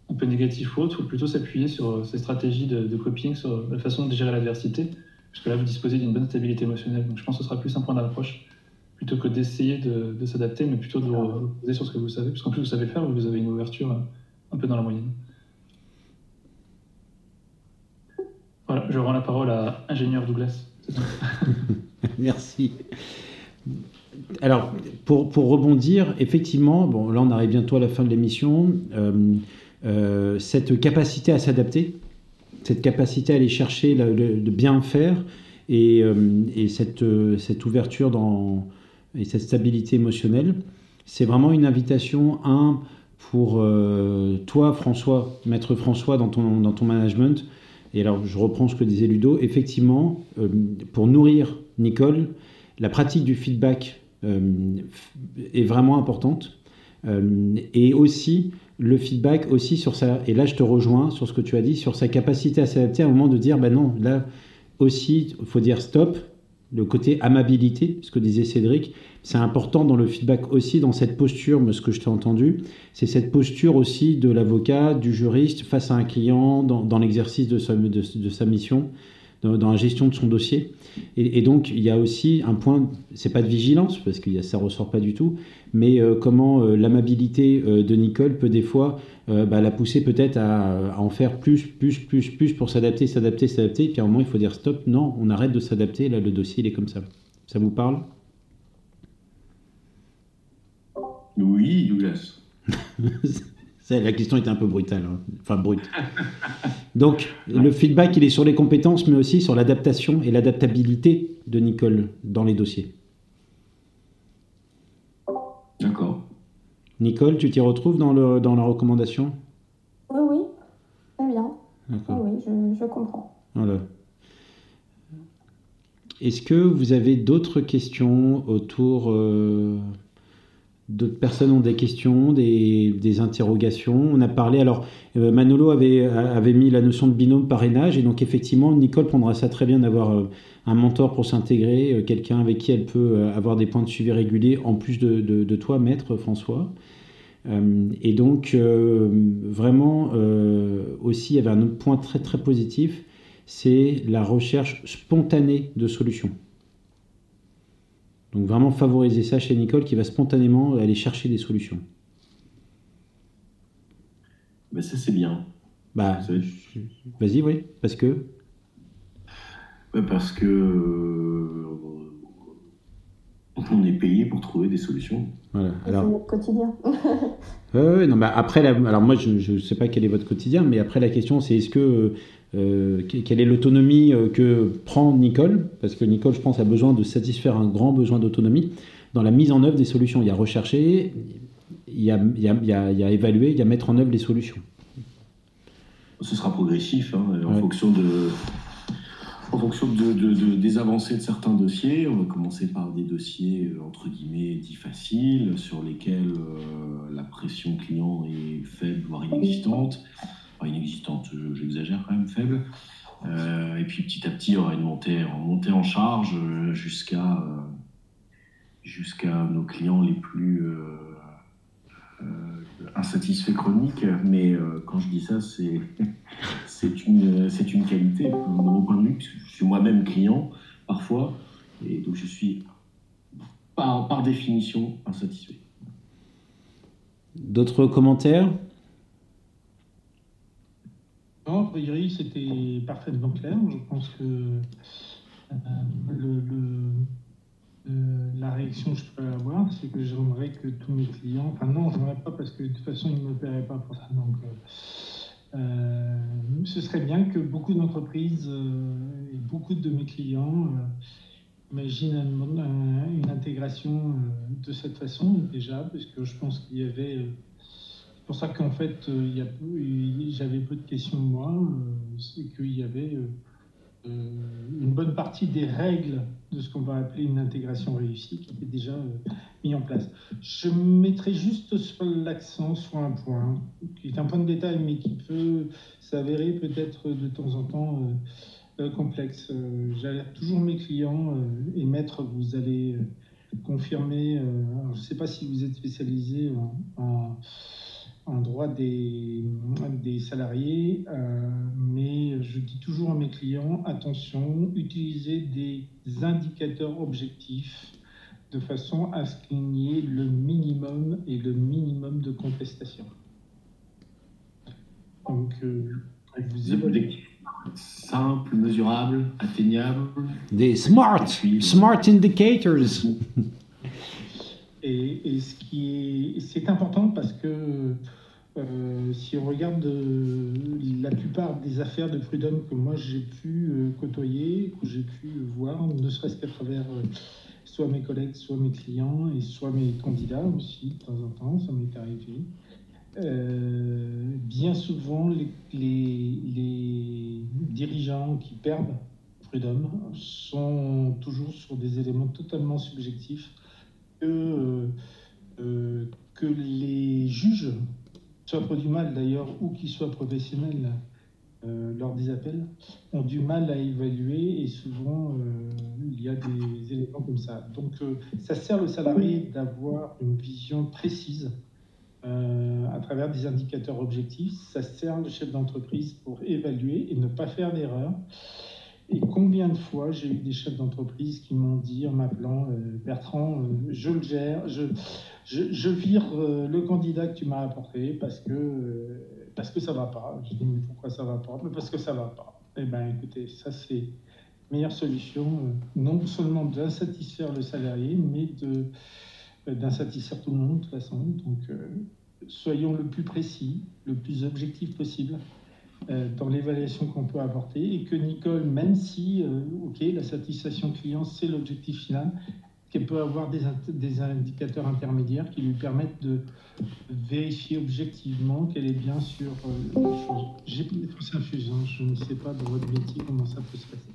un peu négatif ou autre, faut plutôt s'appuyer sur euh, ces stratégies de, coping, sur la façon de gérer l'adversité, puisque là, vous disposez d'une bonne stabilité émotionnelle. Donc je pense que ce sera plus un point d'approche, plutôt que d'essayer de, s'adapter, mais plutôt de vous reposer sur ce que vous savez, parce qu'en plus, vous savez faire, vous avez une ouverture euh, un peu dans la moyenne. Voilà, je rends la parole à ingénieur Douglas. Merci. Alors, pour, pour, rebondir, effectivement, bon, là on arrive bientôt à la fin de l'émission. Euh, euh, cette capacité à s'adapter, cette capacité à aller chercher de bien faire et, euh, cette, euh, cette, ouverture et cette stabilité émotionnelle, c'est vraiment une invitation, un, pour toi, François, maître François, dans ton, dans ton management. Et alors, je reprends ce que disait Ludo. Effectivement, pour nourrir Nicole, la pratique du feedback est vraiment importante. et aussi, le feedback aussi sur ça, et là je te rejoins sur ce que tu as dit, sur sa capacité à s'adapter à un moment de dire, ben non, là aussi, il faut dire stop, le côté amabilité, ce que disait Cédric, c'est important dans le feedback aussi, dans cette posture, ce que je t'ai entendu, c'est cette posture aussi de l'avocat, du juriste face à un client dans, l'exercice de de sa mission dans, la gestion de son dossier. Et, donc, il y a aussi un point, c'est pas de vigilance, parce que ça ressort pas du tout, mais euh, comment euh, l'amabilité euh, de Nicole peut des fois bah, la pousser peut-être à, en faire plus, plus, plus, plus pour s'adapter, s'adapter, s'adapter. Et puis à un moment, il faut dire stop, non, on arrête de s'adapter, là, le dossier, il est comme ça. Ça vous parle? Oui, Douglas. La question était un peu brutale, hein. enfin brute. Donc, le feedback, il est sur les compétences, mais aussi sur l'adaptation et l'adaptabilité de Nicole dans les dossiers. D'accord. Nicole, tu t'y retrouves dans, le, dans la recommandation? Oui, oui, très bien. D'accord. Oui, je, comprends. Voilà. Est-ce que vous avez d'autres questions autour euh, D'autres personnes ont des questions, des, interrogations. On a parlé, alors euh, Manolo avait, mis la notion de binôme parrainage, et donc effectivement, Nicole prendra ça très bien d'avoir euh, un mentor pour s'intégrer, euh, quelqu'un avec qui elle peut avoir des points de suivi réguliers, en plus de, toi, maître François. et donc, vraiment, aussi, il y avait un autre point très très positif, c'est la recherche spontanée de solutions. Donc vraiment favoriser ça chez Nicole qui va spontanément aller chercher des solutions. Mais ça c'est bien. Bah, vas-y, oui, parce que. Parce que on est payé pour trouver des solutions. Voilà. Alors, c'est notre quotidien. oui, non, bah après, alors moi, je ne sais pas quel est votre quotidien, mais après, la question, c'est est-ce que. Euh, quelle est l'autonomie euh, que prend Nicole? Parce que Nicole, je pense, a besoin de satisfaire un grand besoin d'autonomie dans la mise en œuvre des solutions. Il y a rechercher, il y a, il y a, il y a, évaluer, il y a mettre en œuvre les solutions. Ce sera progressif, hein, en fonction de en fonction de, des avancées de certains dossiers. On va commencer par des dossiers euh, entre guillemets dits faciles, sur lesquels euh, la pression client est faible, voire inexistante. Enfin, inexistante, j'exagère quand même, faible. Euh, et puis petit à petit, on aura une montée, en montée en charge jusqu'à nos clients les plus insatisfaits chroniques. Mais quand je dis ça, c'est une, une qualité de mon point de vue, je suis moi-même client parfois, et donc je suis par définition insatisfait. D'autres commentaires? Non, a priori, c'était parfaitement clair. Je pense que euh, la réaction que je peux avoir, c'est que j'aimerais que tous mes clients. Enfin, non, je n'aimerais pas parce que de toute façon, ils ne me paieraient pas pour ça. Donc. Euh, euh, ce serait bien que beaucoup d'entreprises et beaucoup de mes clients imaginent une intégration de cette façon déjà, parce que je pense qu'il y avait. C'est pour ça qu'en fait, j'avais peu de questions moi, c'est qu'il y avait une bonne partie des règles de ce qu'on va appeler une intégration réussie qui était déjà mis en place. Je mettrai juste l'accent sur un point, qui est un point de détail, mais qui peut s'avérer peut-être de temps en temps euh, euh, complexe. Euh, j'alerte toujours mes clients et maître, vous allez confirmer, je ne sais pas si vous êtes spécialisé en, en, droit des, des salariés, mais je dis toujours à mes clients, attention, utilisez des indicateurs objectifs de façon à ce qu'il y ait le minimum et le minimum de contestation. Donc, euh, vous objectifs simples, mesurables, atteignables. Des smart, smart indicators. Et, et, ce qui est, c'est important parce que euh, si on regarde euh, la plupart des affaires de prud'homme que moi j'ai pu côtoyer, que j'ai pu voir, ne serait-ce qu'à travers soit mes collègues, soit mes clients et soit mes candidats aussi, de temps en temps, ça m'est arrivé. Euh, bien souvent, les, dirigeants qui perdent Freedom sont toujours sur des éléments totalement subjectifs euh, que les juges, soit pour du mal d'ailleurs ou qu'ils soient professionnels, euh, lors des appels, ont du mal à évaluer et souvent euh, il y a des éléments comme ça. Donc euh, ça sert le salarié d'avoir une vision précise à travers des indicateurs objectifs. Ça sert le chef d'entreprise pour évaluer et ne pas faire d'erreur. Et combien de fois j'ai eu des chefs d'entreprise qui m'ont dit en m'appelant Bertrand, je le gère, je, je, vire le candidat que tu m'as apporté parce que parce que ça va pas. Je dis, mais pourquoi ça va pas? Mais Parce que ça va pas. Eh bien, écoutez, ça, c'est meilleure solution, euh, non seulement d'insatisfaire le salarié, mais euh, d'insatisfaire tout le monde de toute façon. Donc, euh, soyons le plus précis, le plus objectif possible dans l'évaluation qu'on peut apporter et que Nicole, même si, ok, la satisfaction client, c'est l'objectif final, qu'elle peut avoir des, des, indicateurs intermédiaires qui lui permettent de vérifier objectivement qu'elle est bien sur euh, les choses. J'ai des fausses infusions, je ne sais pas dans votre métier comment ça peut se passer.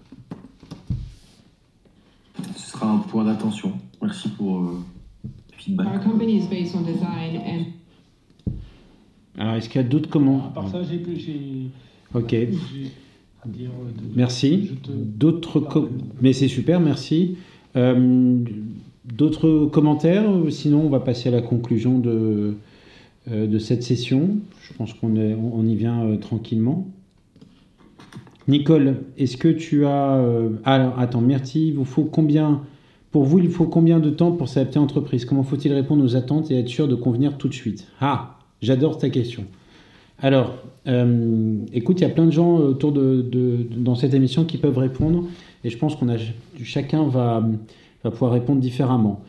Ce sera un point d'attention. Merci pour euh, le feedback. Alors, est-ce qu'il y a d'autres commentaires À part ça, j'ai plus. Ok. Euh, merci. D'autres. Mais c'est super, merci. Euh, d'autres commentaires Sinon, on va passer à la conclusion de, euh, de cette session. Je pense qu'on on y vient euh, tranquillement. Nicole, est-ce que tu as... alors, attends, merci. Il faut combien... Pour vous, il faut combien de temps pour s'adapter à l'entreprise? Comment faut-il répondre aux attentes et être sûr de convenir tout de suite? Ah, j'adore ta question. Alors, écoute, il y a plein de gens autour de, de, dans cette émission qui peuvent répondre. Et je pense qu'on a chacun va, va pouvoir répondre différemment.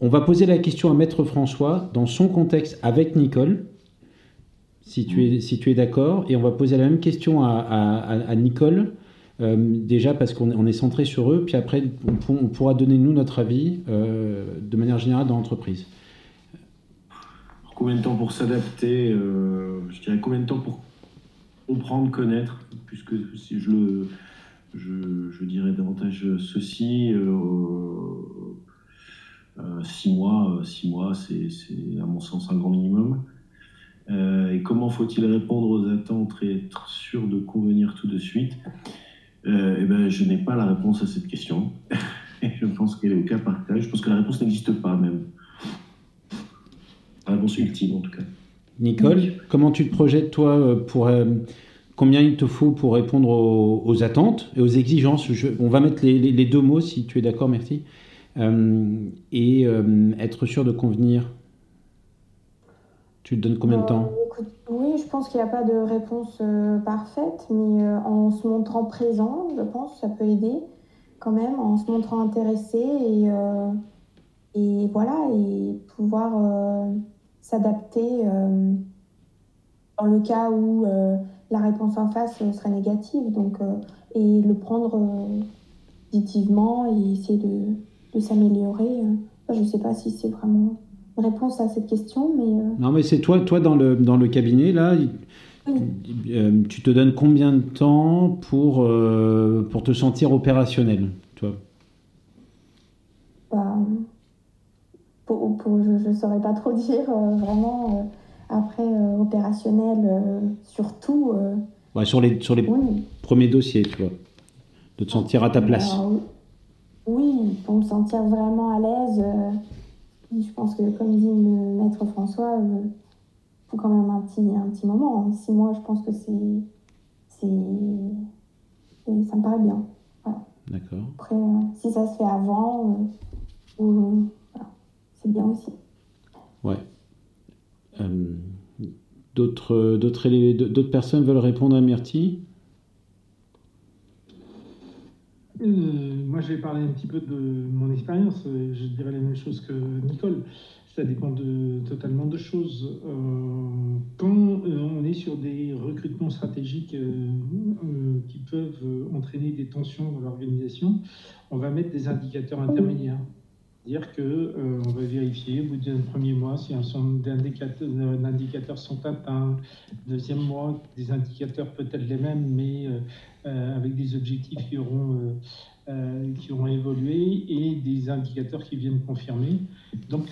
On va poser la question à Maître François dans son contexte avec Nicole, si tu es, si es d'accord, et on va poser la même question à, à, Nicole, euh, déjà parce qu'on est centré sur eux, puis après on, pourra donner nous notre avis euh, de manière générale dans l'entreprise. Combien de temps pour s'adapter euh, Je dirais combien de temps pour comprendre, connaître, puisque si je le, je, je dirais davantage ceci. Euh, six mois, euh, six mois, c'est à mon sens un grand minimum. Euh, et comment faut-il répondre aux attentes et être sûr de convenir tout de suite? Eh ben, Je n'ai pas la réponse à cette question. je pense qu'elle est au cas par cas. Je pense que la réponse n'existe pas même. La réponse ultime en tout cas. Nicole, comment tu te projettes toi pour combien il te faut pour répondre aux, attentes et aux exigences On va mettre les, deux mots si tu es d'accord, merci. Euh, et euh, être sûr de convenir Tu te donnes combien de temps euh, Oui, je pense qu'il n'y a pas de réponse parfaite, mais en se montrant présent, je pense, ça peut aider quand même, en se montrant intéressé et, et voilà, et pouvoir s'adapter dans le cas où la réponse en face serait négative. Donc, et le prendre positivement et essayer de, de s'améliorer. Euh. je ne sais pas si c'est vraiment une réponse à cette question, mais... Euh. Non, mais c'est toi, toi dans, le, dans le cabinet, là, euh, tu te donnes combien de temps pour, pour te sentir opérationnel, toi? Bah, Je ne saurais pas trop dire, vraiment, après, opérationnel, surtout... Ouais, sur les, sur les premiers dossiers, tu vois, de te sentir à ta place. Oui, pour me sentir vraiment à l'aise. Euh, je pense que, comme dit le maître François, il euh, faut quand même un petit, un petit moment. Six mois, je pense que c'est. ça me paraît bien. D'accord. Après, euh, si ça se fait avant, c'est bien aussi. Ouais. D'autres, d'autres, d'autres personnes veulent répondre à Myrtille? Euh, moi, je vais parler un petit peu de mon expérience. Je dirais la même chose que Nicole. Ça dépend de, totalement de choses. Euh, quand euh, on est sur des recrutements stratégiques qui peuvent entraîner des tensions dans l'organisation, on va mettre des indicateurs intermédiaires. Dire que on va vérifier au bout d'un premier mois si un certain d'indicateurs sont atteints. Deuxième mois, des indicateurs peut-être les mêmes, mais euh, avec des objectifs qui auront, euh, euh, qui auront évolué et des indicateurs qui viennent confirmer. Donc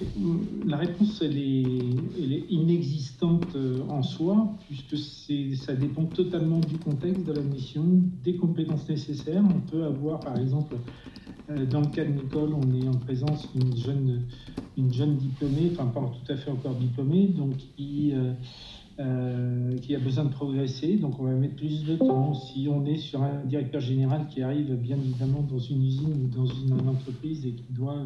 la réponse, elle est, inexistante en soi, puisque ça dépend totalement du contexte, de la mission, des compétences nécessaires. On peut avoir, par exemple, dans le cas de Nicole, on est en présence d'une jeune, une jeune diplômée, enfin pas tout à fait encore diplômée, donc qui euh, qui a besoin de progresser, donc on va mettre plus de temps. Si on est sur un directeur général qui arrive bien évidemment dans une usine ou dans une, entreprise et qui doit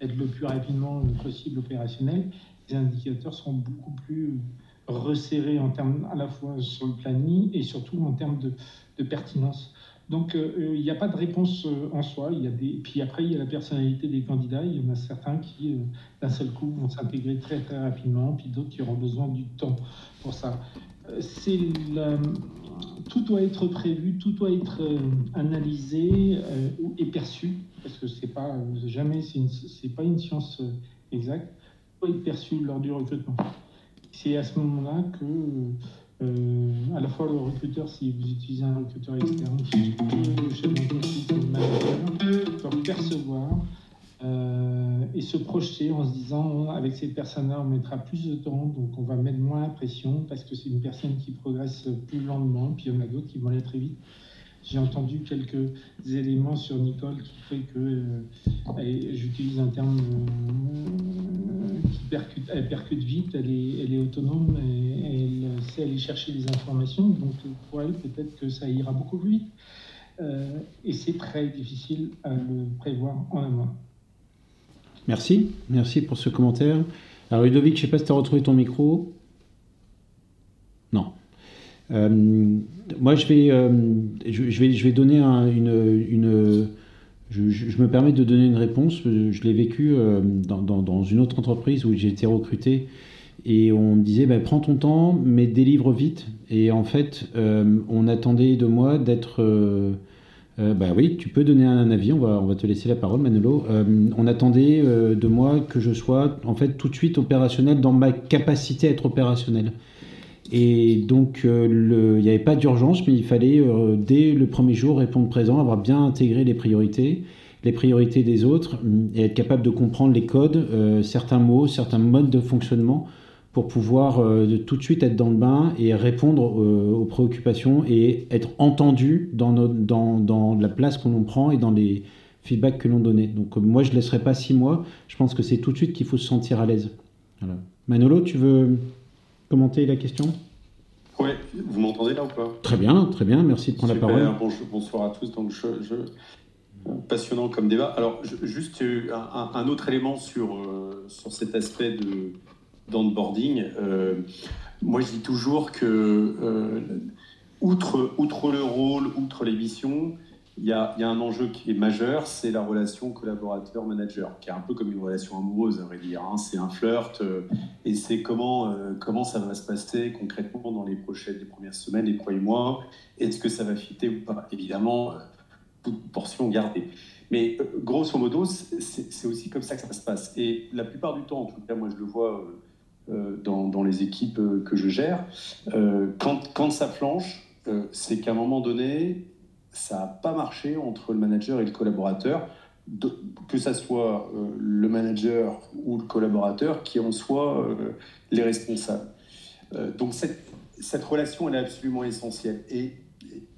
être le plus rapidement possible opérationnel, les indicateurs seront beaucoup plus resserrés en termes à la fois sur le planning et surtout en termes de, de pertinence. Donc, euh, il n'y a pas de réponse euh, en soi. Y. Puis après, il y a la personnalité des candidats. Il y en a certains qui, euh, d'un seul coup, vont s'intégrer très, très rapidement, puis d'autres qui auront besoin du temps pour ça. Tout doit être prévu, tout doit être analysé et perçu, parce que c'est pas jamais, c'est pas une science exacte, tout doit être perçu lors du recrutement. C'est à ce moment-là que euh, à la fois le recruteur, si vous utilisez un recruteur externe, le chef d'entreprise, doit percevoir euh, et se projeter en se disant avec cette personne-là, on mettra plus de temps, donc on va mettre moins la pression parce que c'est une personne qui progresse plus lentement, puis il y en a d'autres qui vont aller très vite. J'ai entendu quelques éléments sur Nicole qui fait que, euh, j'utilise un terme euh, qui percute, vite, elle est, autonome et, elle sait aller chercher les informations. Donc pour elle, peut-être que ça ira beaucoup plus vite. Euh, et c'est très difficile à le prévoir en amont. Merci, merci pour ce commentaire. Alors Ludovic, je ne sais pas si tu as retrouvé ton micro. Non. Euh, moi, je vais, euh, je, vais, je vais donner une, une, je, me permets de donner une réponse. Je l'ai vécu dans, dans, une autre entreprise où j'ai été recruté et on me disait bah, prends ton temps, mais délivre vite. Et en fait, on attendait de moi d'être euh, bah oui, tu peux donner un avis, on va, on va te laisser la parole Manolo. Euh, on attendait euh, de moi que je sois en fait tout de suite opérationnel dans ma capacité à être opérationnel. Et donc il n'y avait pas d'urgence, mais il fallait dès le premier jour répondre présent, avoir bien intégré les priorités, les priorités des autres, et être capable de comprendre les codes, certains mots, certains modes de fonctionnement pour pouvoir euh, tout de suite être dans le bain et répondre euh, aux préoccupations et être entendu dans, la place que l'on prend et dans les feedbacks que l'on donnait. Donc euh, moi, je ne laisserai pas six mois. Je pense que c'est tout de suite qu'il faut se sentir à l'aise. Manolo, tu veux commenter la question Oui, vous m'entendez là ou pas? Très bien, très bien. Merci de prendre la parole. bonsoir à tous. Donc, je, passionnant comme débat. Alors, juste un, un, autre élément sur, sur cet aspect de d'onboarding. Euh, moi, je dis toujours que, euh, outre, outre le rôle, outre les missions, il y, a, un enjeu qui est majeur, c'est la relation collaborateur-manager, qui est un peu comme une relation amoureuse, à vrai dire. Hein. C'est un flirt, euh, et c'est comment, comment ça va se passer concrètement dans les prochaines, les premières semaines, les premiers mois. Est-ce que ça va fitter ou pas? Évidemment, toute portion gardée. Mais grosso modo, c'est aussi comme ça que ça se passe. Et la plupart du temps, en tout cas, moi je le vois euh, dans, les équipes euh, que je gère. Euh, quand, quand, ça flanche, c'est qu'à un moment donné, ça n'a pas marché entre le manager et le collaborateur, que ça soit le manager ou le collaborateur qui en soit les responsables. donc cette, cette, relation, elle est absolument essentielle. Et,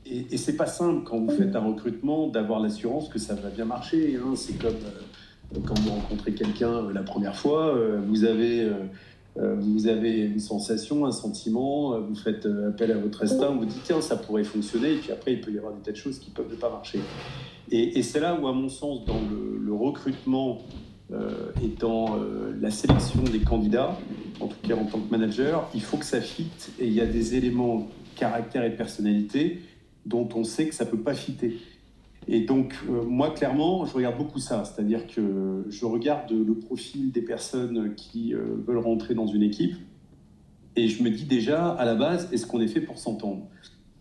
et, et c'est pas simple quand vous faites un recrutement d'avoir l'assurance que ça va bien marcher. Hein. C'est comme quand vous rencontrez quelqu'un la première fois, vous avez euh, vous avez une sensation, un sentiment, euh, vous faites euh, appel à votre instinct, vous dites tiens, ça pourrait fonctionner, et puis après, il peut y avoir des tas de choses qui peuvent ne pas marcher. Et, c'est là où, à mon sens, dans le, recrutement et dans la sélection des candidats, en tout cas en tant que manager, il faut que ça fitte, et il y a des éléments caractère et personnalité dont on sait que ça ne peut pas fitter. Et donc, euh, moi, clairement, je regarde beaucoup ça. C'est-à-dire que je regarde le profil des personnes qui euh, veulent rentrer dans une équipe. Et je me dis déjà, à la base, est-ce qu'on est fait pour s'entendre?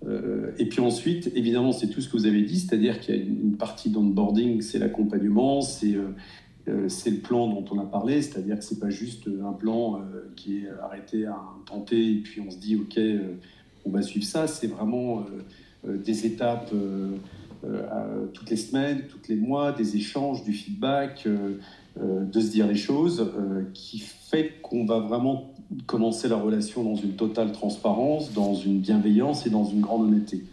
Euh, Et puis ensuite, évidemment, c'est tout ce que vous avez dit. C'est-à-dire qu'il y a une partie d'onboarding, c'est l'accompagnement, c'est c'est le plan dont on a parlé. C'est-à-dire que c'est pas juste un plan qui est arrêté à un tenté et puis on se dit, OK, on va suivre ça. C'est vraiment des étapes toutes les semaines, toutes les mois, des échanges, du feedback, euh, euh, de se dire les choses, qui fait qu'on va vraiment commencer la relation dans une totale transparence, dans une bienveillance et dans une grande honnêteté.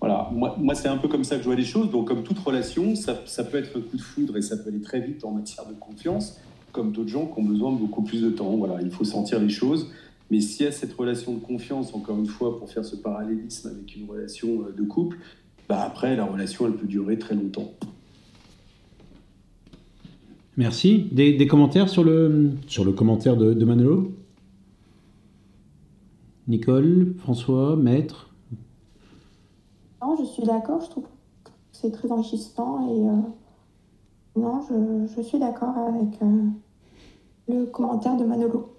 Voilà, moi, moi c'est un peu comme ça que je vois les choses. Donc, comme toute relation, ça, ça, peut être un coup de foudre et ça peut aller très vite en matière de confiance, comme d'autres gens qui ont besoin de beaucoup plus de temps. Voilà, il faut sentir les choses. Mais s'il y a cette relation de confiance, encore une fois, pour faire ce parallélisme avec une relation de couple, bah, après, la relation, elle peut durer très longtemps. Merci. Des, commentaires sur le, sur le commentaire de, de Manolo? Nicole, François, Maître? Non, je suis d'accord. Je trouve que c'est très enrichissant et euh, non, je, suis d'accord avec euh, le commentaire de Manolo.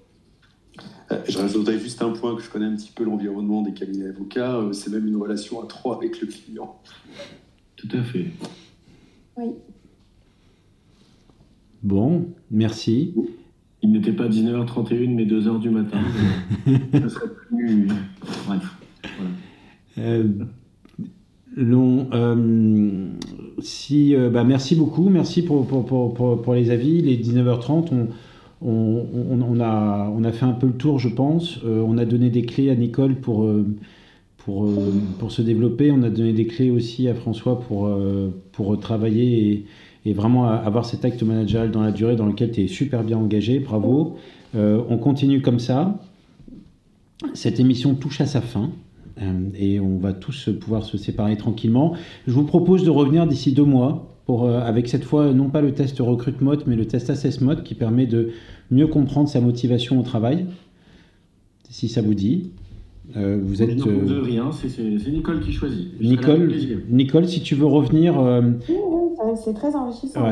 Euh, je rajouterais juste un point que je connais un petit peu l'environnement des cabinets d'avocats, euh, c'est même une relation à trois avec le client. Tout à fait. Oui. Bon, merci. Il n'était pas 19h31, mais 2h du matin. ça serait plus. Bref. Euh, si, bah, merci beaucoup, merci pour, pour, pour, pour, les avis. Il est 19h30. On, on, a, on, a, fait un peu le tour, je pense. Euh, on a donné des clés à Nicole pour, euh, pour, euh, pour, se développer. On a donné des clés aussi à François pour, pour travailler et, vraiment avoir cet acte managérial dans la durée dans lequel tu es super bien engagé. Bravo. on continue comme ça. Cette émission touche à sa fin. Et on va tous pouvoir se séparer tranquillement. Je vous propose de revenir d'ici deux mois pour, avec cette fois non pas le test recrute mode, mais le test assess mode qui permet de mieux comprendre sa motivation au travail, si ça vous dit. Euh, vous êtes. Euh, rien, c'est Nicole qui choisit. Nicole, Nicole, si tu veux revenir. Euh, c'est très enrichissant.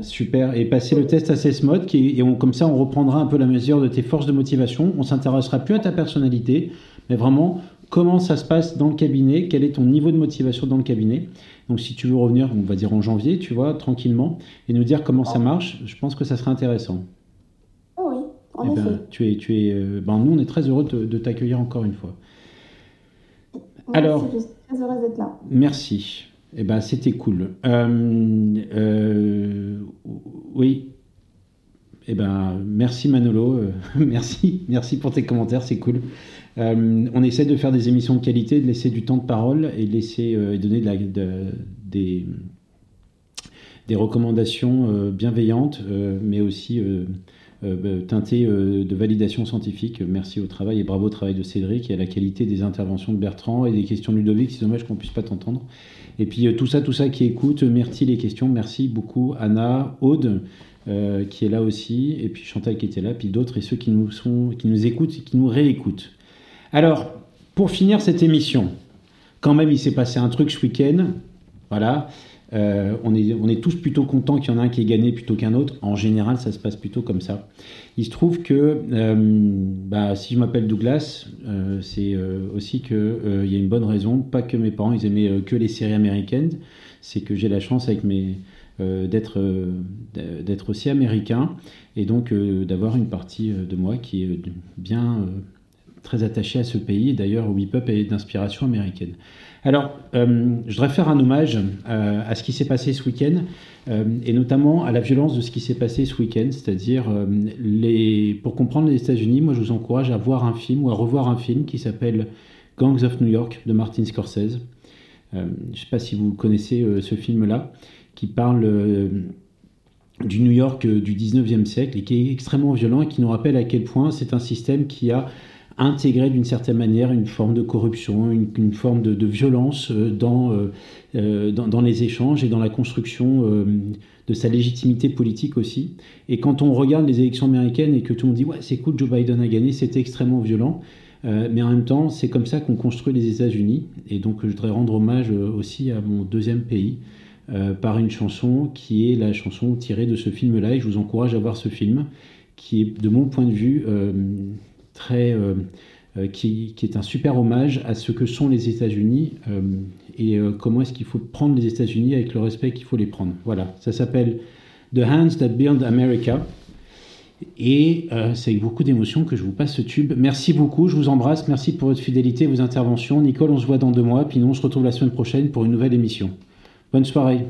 Super. Et passer le test Assess Mode, qui, et comme ça, on reprendra un peu la mesure de tes forces de motivation. On s'intéressera plus à ta personnalité, mais vraiment comment ça se passe dans le cabinet, quel est ton niveau de motivation dans le cabinet? Donc si tu veux revenir, on va dire en janvier, tu vois, tranquillement, et nous dire comment ça marche, je pense que ça serait intéressant. Oh oui, en eh ben, tu es, tu es, euh, ben, nous, on est très heureux de, t'accueillir encore une fois. Alors, je suis très heureuse d'être là. Merci. Eh ben, c'était cool. Euh, euh, oui. Eh ben, merci Manolo. merci, merci pour tes commentaires, c'est cool. Euh, on essaie de faire des émissions de qualité, de laisser du temps de parole et de euh, donner des, recommandations euh, bienveillantes, mais aussi teintées de validation scientifique. Merci au travail et bravo au travail de Cédric et à la qualité des interventions de Bertrand et des questions de Ludovic. C'est dommage qu'on puisse pas t'entendre. Et puis tout ça, qui écoute, merci les questions, merci beaucoup Anna, Aude. qui est là aussi, et puis Chantal qui était là, puis d'autres et ceux qui nous écoutent et qui nous réécoutent. Alors, pour finir cette émission, quand même, il s'est passé un truc ce week-end. Voilà. Euh, on, est, tous plutôt contents qu'il y en a un qui ait gagné plutôt qu'un autre. En général, ça se passe plutôt comme ça. Il se trouve que euh, bah, si je m'appelle Douglas, euh, c'est aussi qu'il y a une bonne raison. Pas que mes parents ils aimaient que les séries américaines, c'est que j'ai la chance avec mes d'être d'être aussi américain et donc d'avoir une partie de moi qui est bien très attaché à ce pays. D'ailleurs, Whip-Up est d'inspiration américaine. Alors, euh, je voudrais faire un hommage euh, à ce qui s'est passé ce week-end, euh, et notamment à la violence de ce qui s'est passé ce week-end, c'est-à-dire, les... pour comprendre les États-Unis, moi je vous encourage à voir un film ou à revoir un film qui s'appelle Gangs of New York de Martin Scorsese. je ne sais pas si vous connaissez ce film-là, qui parle du New York du 19e siècle et qui est extrêmement violent et qui nous rappelle à quel point c'est un système qui a intégrer d'une certaine manière une forme de corruption, une, forme de, violence euh, euh, euh, dans, dans, les échanges et dans la construction de sa légitimité politique aussi. Et quand on regarde les élections américaines et que tout le monde dit ouais c'est cool Joe Biden a gagné, c'était extrêmement violent. mais en même temps, c'est comme ça qu'on construit les États-Unis. Et donc, je voudrais rendre hommage aussi à mon deuxième pays par une chanson qui est la chanson tirée de ce film-là. Et je vous encourage à voir ce film, qui est, de mon point de vue, très, euh, euh, qui, est un super hommage à ce que sont les États-Unis euh, et comment est-ce qu'il faut prendre les États-Unis avec le respect qu'il faut les prendre. Voilà, ça s'appelle The Hands That Build America. Et c'est avec beaucoup d'émotion que je vous passe ce tube. Merci beaucoup, je vous embrasse, merci pour votre fidélité, vos interventions. Nicole, on se voit dans deux mois, puis nous on se retrouve la semaine prochaine pour une nouvelle émission. Bonne soirée.